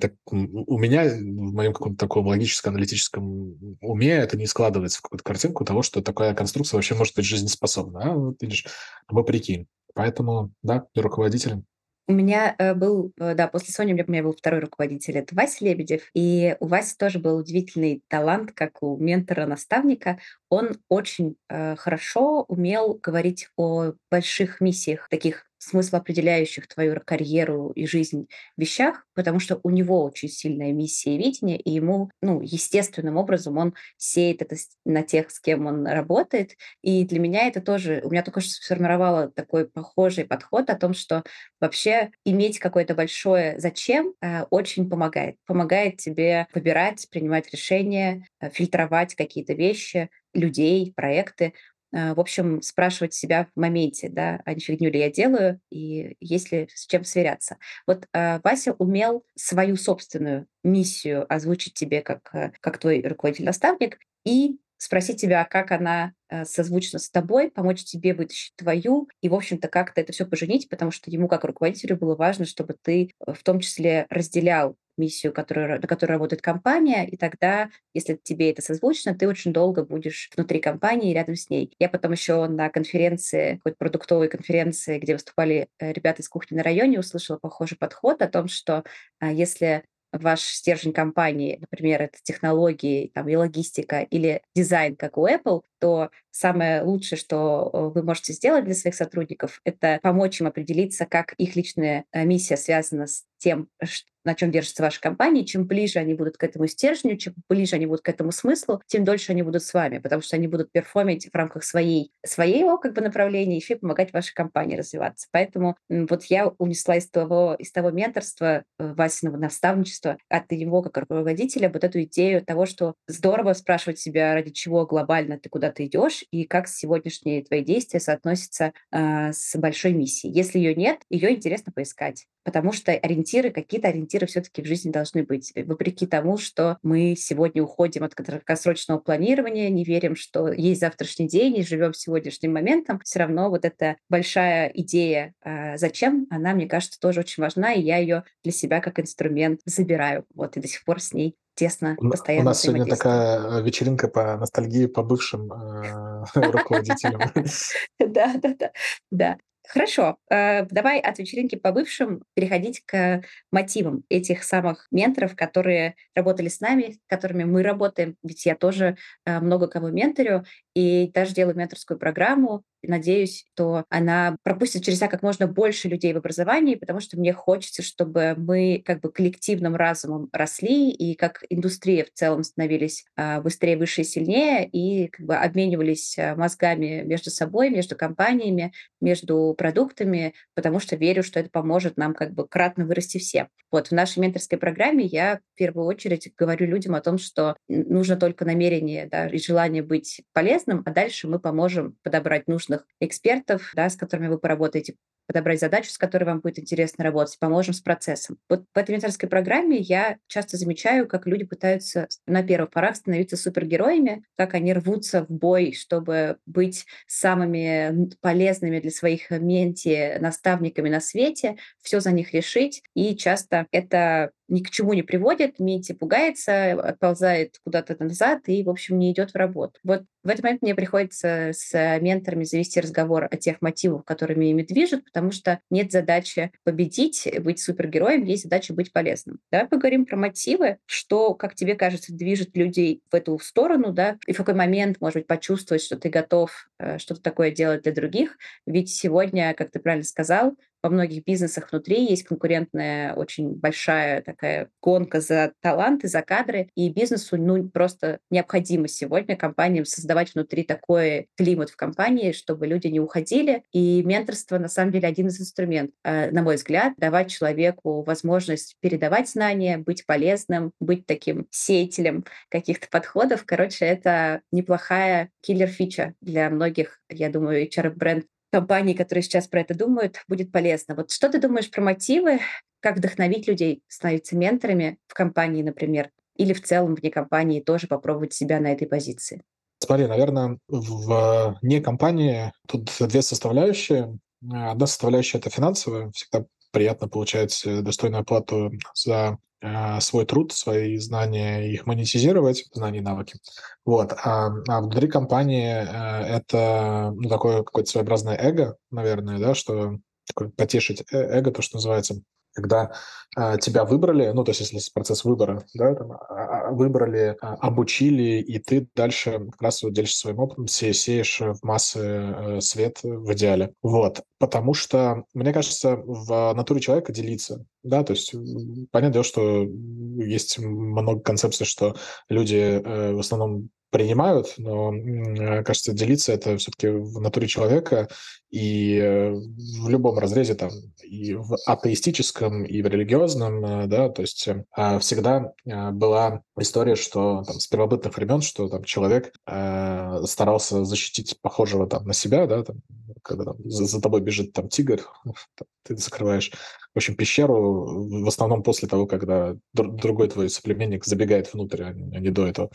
так, у меня в моем каком-то таком логическо-аналитическом уме это не складывается в какую-то картинку того, что такая конструкция вообще может быть жизнеспособна. А вот видишь, вопреки. Поэтому, да, и руководителем. У меня э, был, э, да, после Сони у меня был второй руководитель, это Вася Лебедев. И у Васи тоже был удивительный талант, как у ментора-наставника. Он очень э, хорошо умел говорить о больших миссиях, таких смыслоопределяющих твою карьеру и жизнь вещах, потому что у него очень сильная миссия и видение, и ему, ну, естественным образом он сеет это на тех, с кем он работает. И для меня это тоже, у меня только что сформировало такой похожий подход о том, что вообще иметь какое-то большое зачем э, очень помогает. Помогает тебе выбирать, принимать решения, э, фильтровать какие-то вещи, людей, проекты. Э, в общем, спрашивать себя в моменте, да, а не фигню ли я делаю, и есть ли с чем сверяться. Вот э, Вася умел свою собственную миссию озвучить тебе как, э, как твой руководитель-наставник и спросить тебя, как она э, созвучна с тобой, помочь тебе вытащить твою, и, в общем-то, как-то это все поженить, потому что ему, как руководителю, было важно, чтобы ты в том числе разделял миссию, которую, на которой работает компания, и тогда, если тебе это созвучно, ты очень долго будешь внутри компании рядом с ней. Я потом еще на конференции, какой-то продуктовой конференции, где выступали э, ребята из кухни на районе, услышала похожий подход о том, что а, если ваш стержень компании, например, это технологии там, и логистика или дизайн, как у Apple, то самое лучшее, что э, вы можете сделать для своих сотрудников, это помочь им определиться, как их личная э, миссия связана с тем, на чем держится ваша компания. Чем ближе они будут к этому стержню, чем ближе они будут к этому смыслу, тем дольше они будут с вами, потому что они будут перформить в рамках своей, своего как бы направления, еще и помогать вашей компании развиваться. Поэтому вот я унесла из того, из того менторства, э, Васиного наставничества, от него как руководителя вот эту идею того, что здорово спрашивать себя, ради чего глобально ты куда-то идешь, и как сегодняшние твои действия соотносятся э, с большой миссией. Если ее нет, ее интересно поискать потому что ориентиры, какие-то ориентиры все-таки в жизни должны быть. Вопреки тому, что мы сегодня уходим от краткосрочного планирования, не верим, что есть завтрашний день и живем сегодняшним моментом, все равно вот эта большая идея э, «зачем?», она, мне кажется, тоже очень важна, и я ее для себя как инструмент забираю. Вот, и до сих пор с ней тесно, постоянно У нас сегодня такая вечеринка по ностальгии по бывшим э, руководителям. Да, да, да. Да. Хорошо, э, давай от вечеринки по бывшим переходить к мотивам этих самых менторов, которые работали с нами, с которыми мы работаем. Ведь я тоже э, много кого менторю, и даже делаю менторскую программу. Надеюсь, что она пропустит через себя как можно больше людей в образовании, потому что мне хочется, чтобы мы как бы коллективным разумом росли и как индустрия в целом становились а, быстрее, выше и сильнее, и как бы обменивались а, мозгами между собой, между компаниями, между продуктами, потому что верю, что это поможет нам как бы кратно вырасти все. Вот в нашей менторской программе я в первую очередь говорю людям о том, что нужно только намерение да, и желание быть полезным, интересным, а дальше мы поможем подобрать нужных экспертов, да, с которыми вы поработаете, подобрать задачу, с которой вам будет интересно работать, поможем с процессом. Вот в этой менторской программе я часто замечаю, как люди пытаются на первых порах становиться супергероями, как они рвутся в бой, чтобы быть самыми полезными для своих менти, наставниками на свете, все за них решить. И часто это ни к чему не приводит, Мити пугается, отползает куда-то назад и, в общем, не идет в работу. Вот в этот момент мне приходится с менторами завести разговор о тех мотивах, которыми ими движут, потому что нет задачи победить, быть супергероем, есть задача быть полезным. Давай поговорим про мотивы, что, как тебе кажется, движет людей в эту сторону, да, и в какой момент, может быть, почувствовать, что ты готов э, что-то такое делать для других. Ведь сегодня, как ты правильно сказал, во многих бизнесах внутри есть конкурентная очень большая такая гонка за таланты, за кадры, и бизнесу ну, просто необходимо сегодня компаниям создавать внутри такой климат в компании, чтобы люди не уходили. И менторство, на самом деле, один из инструментов, э, на мой взгляд, давать человеку возможность передавать знания, быть полезным, быть таким сеятелем каких-то подходов. Короче, это неплохая киллер-фича для многих, я думаю, HR-бренд компаний, которые сейчас про это думают, будет полезно. Вот что ты думаешь про мотивы, как вдохновить людей становиться менторами в компании, например, или в целом вне компании тоже попробовать себя на этой позиции? Смотри, наверное, вне компании тут две составляющие. Одна составляющая – это финансовая. Всегда приятно получать достойную оплату за э, свой труд, свои знания, их монетизировать, знания и навыки. Вот. А, а внутри компании э, это ну, такое какое-то своеобразное эго, наверное, да, что потешить э, эго, то, что называется когда а, тебя выбрали, ну, то есть если процесс выбора, да, там, а, а, выбрали, обучили, и ты дальше как раз вот делишься своим опытом, се, сеешь в массы э, свет в идеале. Вот. Потому что, мне кажется, в натуре человека делиться, да, то есть понятное дело, что есть много концепций, что люди э, в основном принимают, но, кажется, делиться это все-таки в натуре человека, и э, в любом разрезе, там, и в атеистическом, и в религиозном, э, да, то есть э, а всегда была история, что там с первобытных времен, что там человек э, старался защитить похожего там на себя, да, там, когда там, за, за тобой бежит там тигр, ты закрываешь, в общем, пещеру в основном после того, когда другой твой соплеменник забегает внутрь, а не до этого.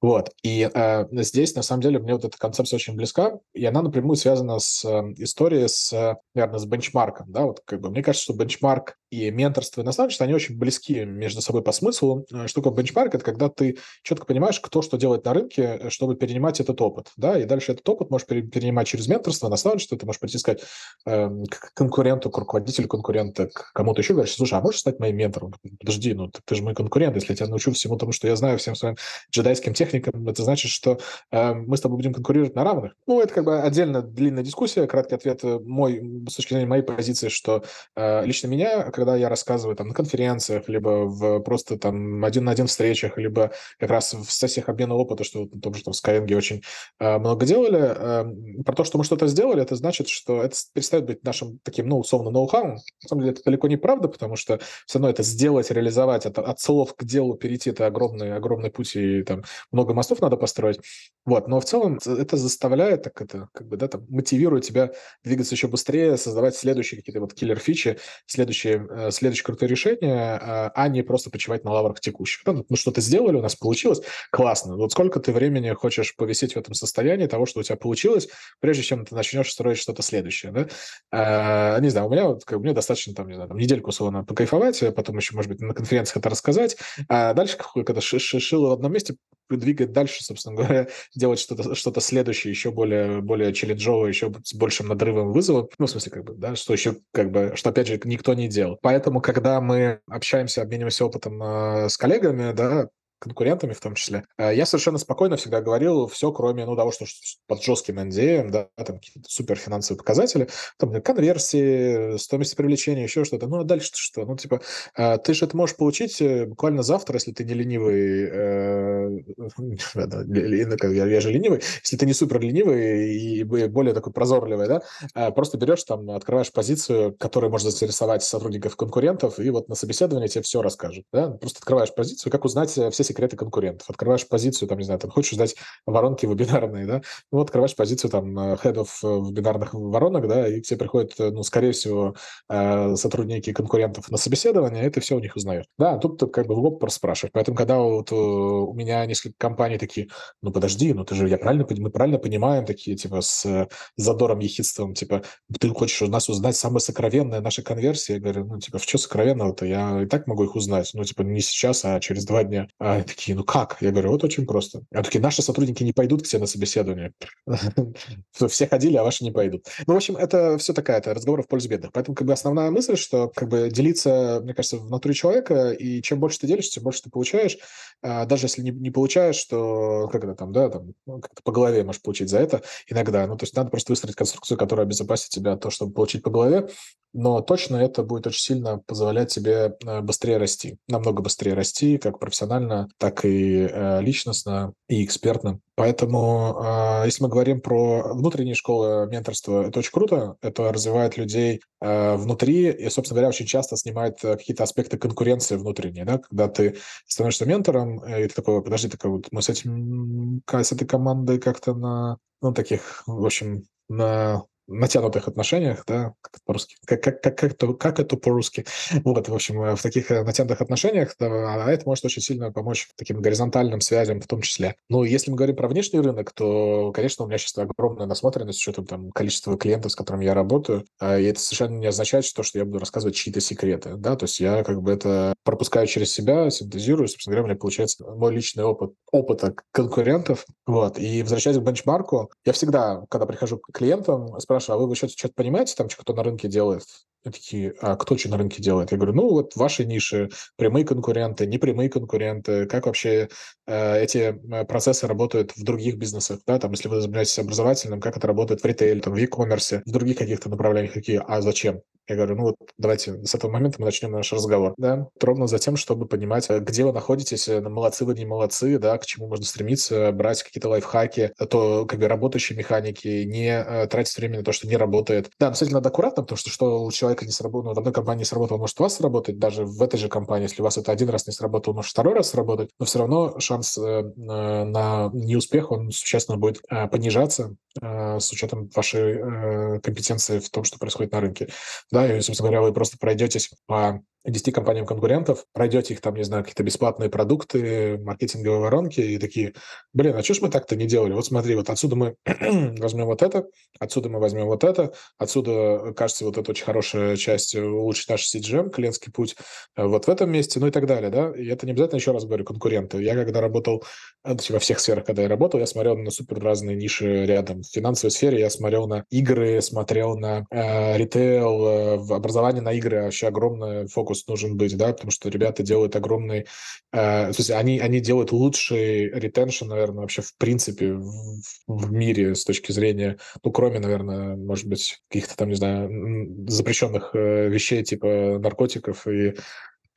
Вот. И э, здесь, на самом деле, мне вот эта концепция очень близка, и она напрямую связана с э, историей, с, наверное, с бенчмарком. Да? Вот, как бы, мне кажется, что бенчмарк и менторство и наставничество, они очень близки между собой по смыслу. Э, штука бенчмарк – это когда ты четко понимаешь, кто что делает на рынке, э, чтобы перенимать этот опыт. Да? И дальше этот опыт можешь перенимать через менторство, наставничество. Ты можешь прийти сказать э, к конкуренту, к руководителю конкурента, к кому-то еще, говоришь, слушай, а можешь стать моим ментором? Подожди, ну ты, ты же мой конкурент, если я тебя научу всему тому, что я знаю, всем своим джедайским техникам, техникам, это значит, что э, мы с тобой будем конкурировать на равных. Ну, это как бы отдельно длинная дискуссия. Краткий ответ э, мой, с точки зрения моей позиции, что э, лично меня, когда я рассказываю там на конференциях, либо в просто там один на один встречах, либо как раз в сессиях обмена опыта, что в том же там Skyeng очень э, много делали, э, про то, что мы что-то сделали, это значит, что это перестает быть нашим таким, ну, условно, ноу-хау. На самом деле это далеко не правда, потому что все равно это сделать, реализовать, это от слов к делу перейти, это огромный, огромный путь, и там много мостов надо построить. Вот, но в целом это заставляет, так это, как бы, да, там, мотивирует тебя двигаться еще быстрее, создавать следующие какие-то вот киллер-фичи, следующие, э, следующие крутые решения, а, а не просто почивать на лаврах текущих. Да, ну, что-то сделали, у нас получилось, классно. Вот сколько ты времени хочешь повисеть в этом состоянии того, что у тебя получилось, прежде чем ты начнешь строить что-то следующее, да? А, не знаю, у меня вот, как, мне достаточно, там, не знаю, там, недельку, условно, покайфовать, а потом еще, может быть, на конференциях это рассказать, а дальше, когда шило в одном месте, двигать дальше, собственно говоря, делать что-то что следующее, еще более, более челленджовое, еще с большим надрывом вызовом. Ну, в смысле, как бы, да, что еще, как бы, что, опять же, никто не делал. Поэтому, когда мы общаемся, обмениваемся опытом э, с коллегами, да, конкурентами в том числе, э, я совершенно спокойно всегда говорил все, кроме, ну, того, что под жестким NDA, да, там какие-то супер финансовые показатели, там конверсии, стоимость привлечения, еще что-то. Ну, а дальше что? Ну, типа, э, ты же это можешь получить э, буквально завтра, если ты не ленивый, я же ленивый, если ты не супер ленивый и более такой прозорливый, да, просто берешь там, открываешь позицию, которая может заинтересовать сотрудников конкурентов, и вот на собеседовании тебе все расскажут, да, просто открываешь позицию, как узнать все секреты конкурентов. Открываешь позицию, там, не знаю, там, хочешь ждать воронки вебинарные, да, ну, открываешь позицию, там, э, head of вебинарных воронок, да, и к тебе приходят, э, ну, скорее всего, э, сотрудники конкурентов на собеседование, и ты все у них узнаешь. Да, тут ты как бы в лоб спрашиваешь. Поэтому, когда вот у меня несколько компаний такие, ну, подожди, ну, ты же, я правильно, мы правильно понимаем, такие, типа, с задором, ехидством, типа, ты хочешь у нас узнать самые сокровенные наши конверсии? Я говорю, ну, типа, в что сокровенного-то? Я и так могу их узнать. Ну, типа, не сейчас, а через два дня. А они такие, ну как? Я говорю, вот очень просто. А такие, наши сотрудники не пойдут к тебе на собеседование. Все ходили, а ваши не пойдут. Ну, в общем, это все такая, это разговор в пользу бедных. Поэтому, как бы, основная мысль, что, как бы, делиться, мне кажется, в натуре человека, и чем больше ты делишься, тем больше ты получаешь. А даже если не, получаешь, то, как это там, да, там, ну, как-то по голове можешь получить за это иногда. Ну, то есть надо просто выстроить конструкцию, которая обезопасит тебя того, чтобы получить по голове. но точно это будет очень сильно позволять тебе э, быстрее расти, намного быстрее расти, как профессионально, так и э, личностно, и экспертно. Поэтому, э, если мы говорим про внутренние школы менторства, это очень круто, это развивает людей внутри, и, собственно говоря, очень часто снимает какие-то аспекты конкуренции внутренней, да, когда ты становишься ментором, и ты такой, подожди, такой вот мы с этим, с этой командой как-то на, ну, таких, в общем, на натянутых отношениях, да, как по-русски, как, как, как, как, это, как это по-русски, вот, в общем, э, в таких э, натянутых отношениях, да, а это может очень сильно помочь таким горизонтальным связям в том числе. Ну, если мы говорим про внешний рынок, то, конечно, у меня сейчас огромная насмотренность с учетом там количества клиентов, с которыми я работаю, а, и это совершенно не означает, что, что я буду рассказывать чьи-то секреты, да, то есть я как бы это пропускаю через себя, синтезирую, собственно говоря, у меня получается мой личный опыт, опыта конкурентов, вот, и возвращаясь к бенчмарку, я всегда, когда прихожу к клиентам, спрашиваю, спрашиваю, а вы что-то что понимаете, там, что кто на рынке делает? И такие, а кто что на рынке делает? Я говорю, ну вот ваши ниши, прямые конкуренты, непрямые конкуренты, как вообще э, эти э, процессы работают в других бизнесах, да, там, если вы занимаетесь образовательным, как это работает в ритейле, там, в e-commerce, в других каких-то направлениях, какие, а зачем? Я говорю, ну вот давайте с этого момента мы начнем наш разговор, да, ровно за тем, чтобы понимать, э, где вы находитесь, э, молодцы вы, не молодцы, да, к чему можно стремиться, брать какие-то лайфхаки, то как бы работающие механики, не тратить время на то, что не работает. Да, но с этим надо аккуратно, потому что что у человека не сработало, ну, в одной компании сработало, может у вас сработать, даже в этой же компании, если у вас это один раз не сработало, может второй раз сработать, но все равно шанс э, на неуспех, он существенно будет э, понижаться э, с учетом вашей э, компетенции в том, что происходит на рынке. Да, и, собственно говоря, вы просто пройдетесь по 10 компаниям конкурентов, пройдете их там, не знаю, какие-то бесплатные продукты, маркетинговые воронки и такие, блин, а что ж мы так-то не делали? Вот смотри, вот отсюда мы возьмем вот это, отсюда мы возьмем вот это, отсюда, кажется, вот это очень хорошая часть улучшить наш CGM, клиентский путь, э, вот в этом месте, ну и так далее, да. И это не обязательно, еще раз говорю, конкуренты. Я когда работал, э, во всех сферах, когда я работал, я смотрел на супер разные ниши рядом. В финансовой сфере я смотрел на игры, смотрел на э, ритейл, э, в образовании на игры, вообще огромный фокус фокус нужен быть, да, потому что ребята делают огромный, э, то есть они, они делают лучший ретеншн, наверное, вообще в принципе в, в мире с точки зрения, ну, кроме, наверное, может быть, каких-то там, не знаю, запрещенных э, вещей типа наркотиков и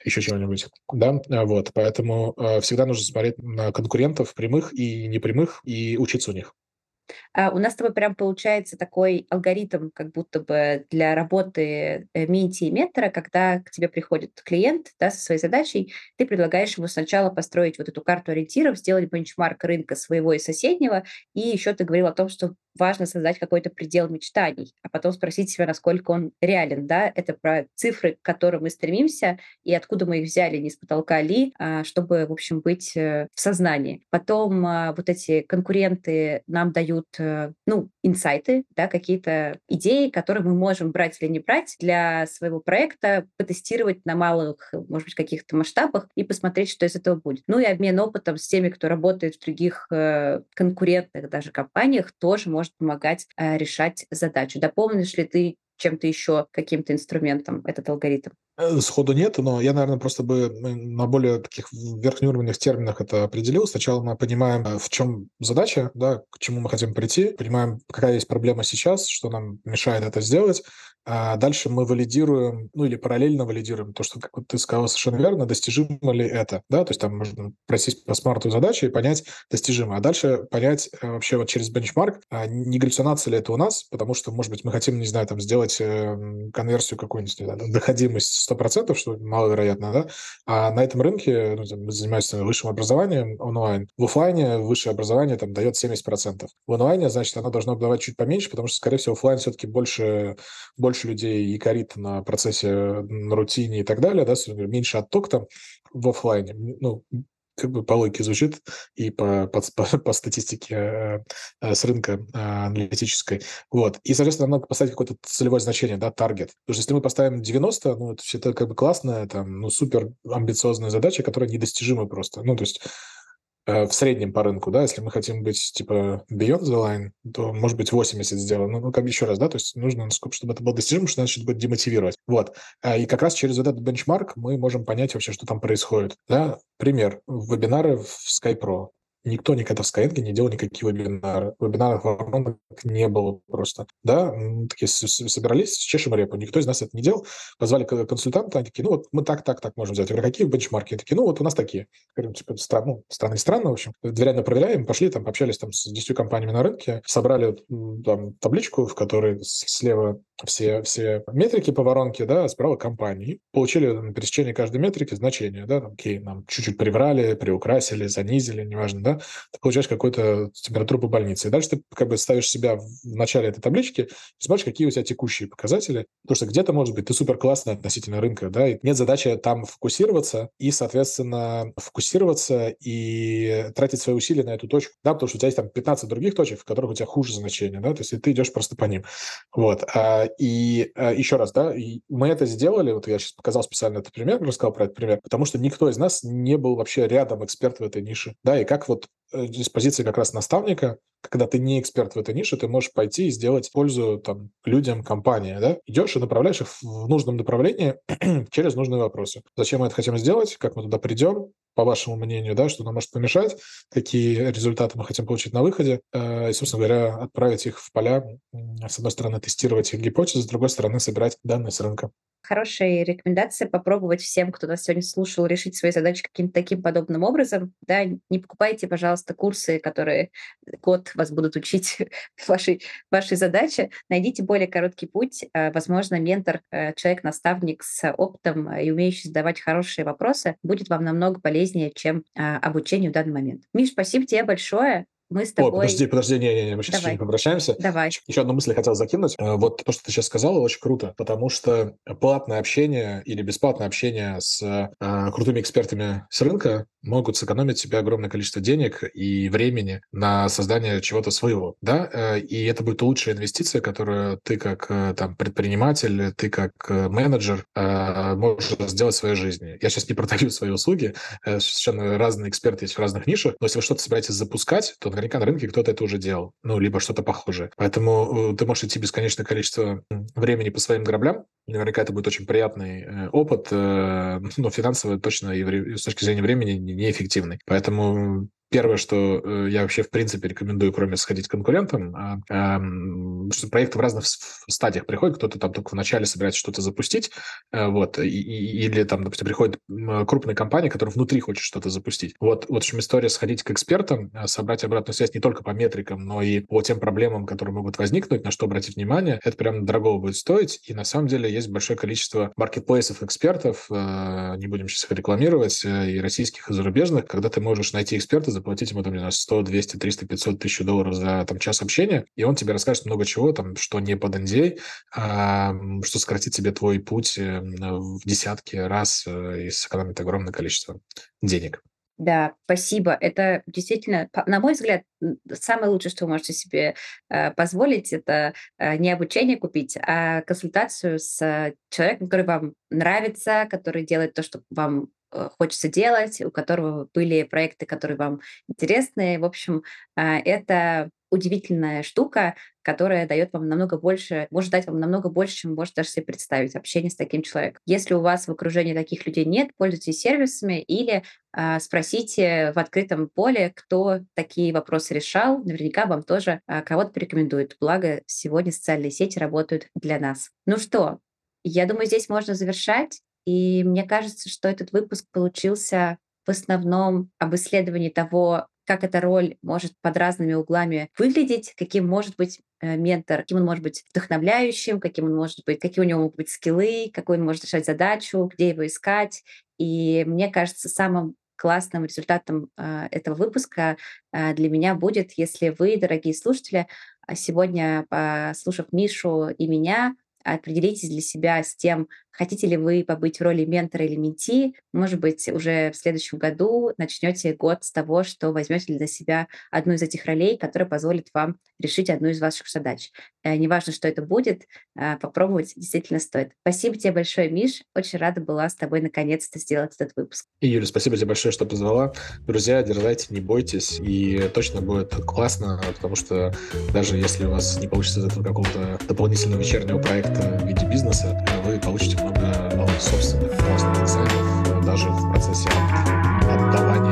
еще чего-нибудь, да, вот, поэтому э, всегда нужно смотреть на конкурентов прямых и непрямых и учиться у них. А, у нас с тобой прям получается такой алгоритм, как будто бы для работы э, менти и ментора, когда к тебе приходит клиент да, со своей задачей, ты предлагаешь ему сначала построить вот эту карту ориентиров, сделать бенчмарк рынка своего и соседнего, и еще ты говорил о том, что важно создать какой-то предел мечтаний, а потом спросить себя, насколько он реален. Да? Это про цифры, к которым мы стремимся, и откуда мы их взяли, не с потолка ли, а, чтобы, в общем, быть э, в сознании. Потом а, вот эти конкуренты нам дают э, ну, инсайты, да, какие-то идеи, которые мы можем брать или не брать для своего проекта, потестировать на малых, может быть, каких-то масштабах и посмотреть, что из этого будет. Ну и обмен опытом с теми, кто работает в других э, конкурентных даже компаниях, тоже может помогать э, решать задачу. Дополнишь ли ты чем-то еще, каким-то инструментом этот алгоритм? Э, сходу нет, но я, наверное, просто бы на более таких верхнеуровневых терминах это определил. Сначала мы понимаем, э, в чем задача, да, к чему мы хотим прийти, понимаем, какая есть проблема сейчас, что нам мешает это сделать, а дальше мы валидируем, ну или параллельно валидируем то, что, как ты сказал совершенно верно, достижимо ли это, да, то есть там можно просить по смарту задачи и понять, достижимо, а дальше понять э, вообще вот через бенчмарк, а не галлюцинация ли это у нас, потому что, может быть, мы хотим, не знаю, там сделать эм, конверсию какую-нибудь, доходимость 100%, что маловероятно, да, а на этом рынке ну, там, мы занимаемся высшим образованием онлайн, в офлайне высшее образование там дает 70%. В онлайне, значит, оно должно давать чуть поменьше, потому что, скорее всего, офлайн все-таки больше, больше людей якорит на процессе, на рутине и так далее, да, меньше отток там в офлайне. Ну, как бы по логике звучит и по, по, по, по статистике э, э, с рынка э, аналитической. Вот. И, соответственно, надо поставить какое-то целевое значение, да, таргет. Потому что если мы поставим 90, ну, это, это как бы классная, там, ну, супер амбициозная задача, которая недостижима просто. Ну, то есть в среднем по рынку, да, если мы хотим быть типа beyond the line, то может быть 80 сделано. Ну, ну, как бы еще раз, да, то есть нужно, чтобы это было достижимо, что значит будет демотивировать. Вот. А, и как раз через вот этот бенчмарк мы можем понять вообще, что там происходит. Да? Пример. Вебинары в SkyPro. Никто никогда в Skyeng не делал никакие вебинары. Вебинаров воронок не было просто. Да, такие собирались, чешем репу. Никто из нас это не делал. Позвали консультанта, они такие, ну вот мы так, так, так можем сделать. Я говорю, какие бенчмарки? Они такие, ну вот у нас такие. Говорим, типа, странно, ну, странно и странно, в общем. Доверяемо проверяем, пошли там, пообщались там с 10 компаниями на рынке, собрали там табличку, в которой слева все, все метрики по воронке, да, справа компании. Получили на пересечении каждой метрики значение, да, там, окей, нам чуть-чуть приврали, приукрасили, занизили, неважно, да, ты получаешь какую-то температуру по больнице. И дальше ты как бы ставишь себя в начале этой таблички и смотришь, какие у тебя текущие показатели, потому что где-то, может быть, ты супер классный относительно рынка, да, и нет задачи там фокусироваться и, соответственно, фокусироваться и тратить свои усилия на эту точку, да, потому что у тебя есть там 15 других точек, в которых у тебя хуже значение, да, то есть и ты идешь просто по ним. Вот. А, и а, еще раз, да, мы это сделали, вот я сейчас показал специально этот пример, рассказал про этот пример, потому что никто из нас не был вообще рядом эксперт в этой нише, да, и как вот э, с позиции как раз наставника, когда ты не эксперт в этой нише, ты можешь пойти и сделать пользу там людям, компании, да? Идешь и направляешь их в нужном направлении через нужные вопросы. Зачем мы это хотим сделать? Как мы туда придем? По вашему мнению, да, что нам может помешать? Какие результаты мы хотим получить на выходе? Э, и, собственно говоря, отправить их в поля. С одной стороны, тестировать их гипотезы, с другой стороны, собирать данные с рынка хорошая рекомендация попробовать всем, кто нас сегодня слушал, решить свои задачи каким-то таким подобным образом. Да, не покупайте, пожалуйста, курсы, которые год вас будут учить вашей, вашей задаче. Найдите более короткий путь. А, возможно, ментор, э, человек-наставник с опытом и умеющий задавать хорошие вопросы будет вам намного полезнее, чем а, обучение в данный момент. Миш, спасибо тебе большое мы с тобой... О, подожди, подожди, не, не, не, мы сейчас Давай. еще не попрощаемся. Давай. Еще одну мысль хотел закинуть. Э, вот то, что ты сейчас сказала, очень круто, потому что платное общение или бесплатное общение с э, крутыми экспертами с рынка могут сэкономить себе огромное количество денег и времени на создание чего-то своего, да, э, и это будет лучшая инвестиция, которую ты как э, там предприниматель, ты как менеджер можешь сделать в своей жизни. Я сейчас не продаю свои услуги, совершенно разные эксперты есть в разных нишах, но если вы что-то собираетесь запускать, то наверняка на рынке кто-то это уже делал, ну, либо что-то похожее. Поэтому э, ты можешь идти бесконечное количество времени по своим граблям, наверняка это будет очень приятный э, опыт, э, но финансово точно и с точки зрения времени неэффективный. Поэтому Первое, что э, я вообще в принципе рекомендую, кроме сходить к конкурентам, а, а, что проекты в разных стадиях приходят. Кто-то там только в начале собирается что-то запустить, э, вот, и, или там, допустим, приходит крупная компания, которая внутри хочет что-то запустить. Вот, вот в общем, история сходить к экспертам, э, собрать обратную связь не только по метрикам, но и по тем проблемам, которые могут возникнуть, на что обратить внимание, это прям дорого будет стоить. И на самом деле есть большое количество маркетплейсов экспертов, не будем сейчас их рекламировать, и российских, и зарубежных, когда ты можешь найти эксперта, заплатить ему там, не знаю, 100, 200, 300, 500 тысяч долларов за там час общения, и он тебе расскажет много чего, там, что не под NDA, а, что сократит тебе твой путь э, в десятки раз э, и сэкономит огромное количество денег. Да, спасибо. Это действительно, на мой взгляд, самое лучшее, что вы можете себе э, позволить, это не обучение купить, а консультацию с человеком, который вам нравится, который делает то, что вам хочется делать, у которого были проекты, которые вам интересны. В общем, а, это удивительная штука, которая дает вам намного больше, может дать вам намного больше, чем может даже себе представить общение с таким человеком. Если у вас в окружении таких людей нет, пользуйтесь сервисами или а, спросите в открытом поле, кто такие вопросы решал. Наверняка вам тоже а, кого-то порекомендуют. Благо, сегодня социальные сети работают для нас. Ну что, я думаю, здесь можно завершать. И мне кажется, что этот выпуск получился в основном об исследовании того, как эта роль может под разными углами выглядеть, каким может быть э, ментор, каким он может быть вдохновляющим, каким он может быть, какие у него могут быть скиллы, какой он может решать задачу, где его искать. И мне кажется, самым классным результатом э, этого выпуска э, для меня будет, если вы, дорогие слушатели, сегодня, послушав Мишу и меня, определитесь для себя с тем, хотите ли вы побыть в роли ментора или менти. Может быть, уже в следующем году начнете год с того, что возьмете для себя одну из этих ролей, которая позволит вам решить одну из ваших задач. Э, неважно, что это будет, э, попробовать действительно стоит. Спасибо тебе большое, Миш. Очень рада была с тобой наконец-то сделать этот выпуск. И, Юля, спасибо тебе большое, что позвала. Друзья, дерзайте, не бойтесь, и точно будет классно, потому что даже если у вас не получится из этого какого-то дополнительного вечернего проекта в виде бизнеса, вы получите много новых собственных классных инсайтов даже в процессе отдавания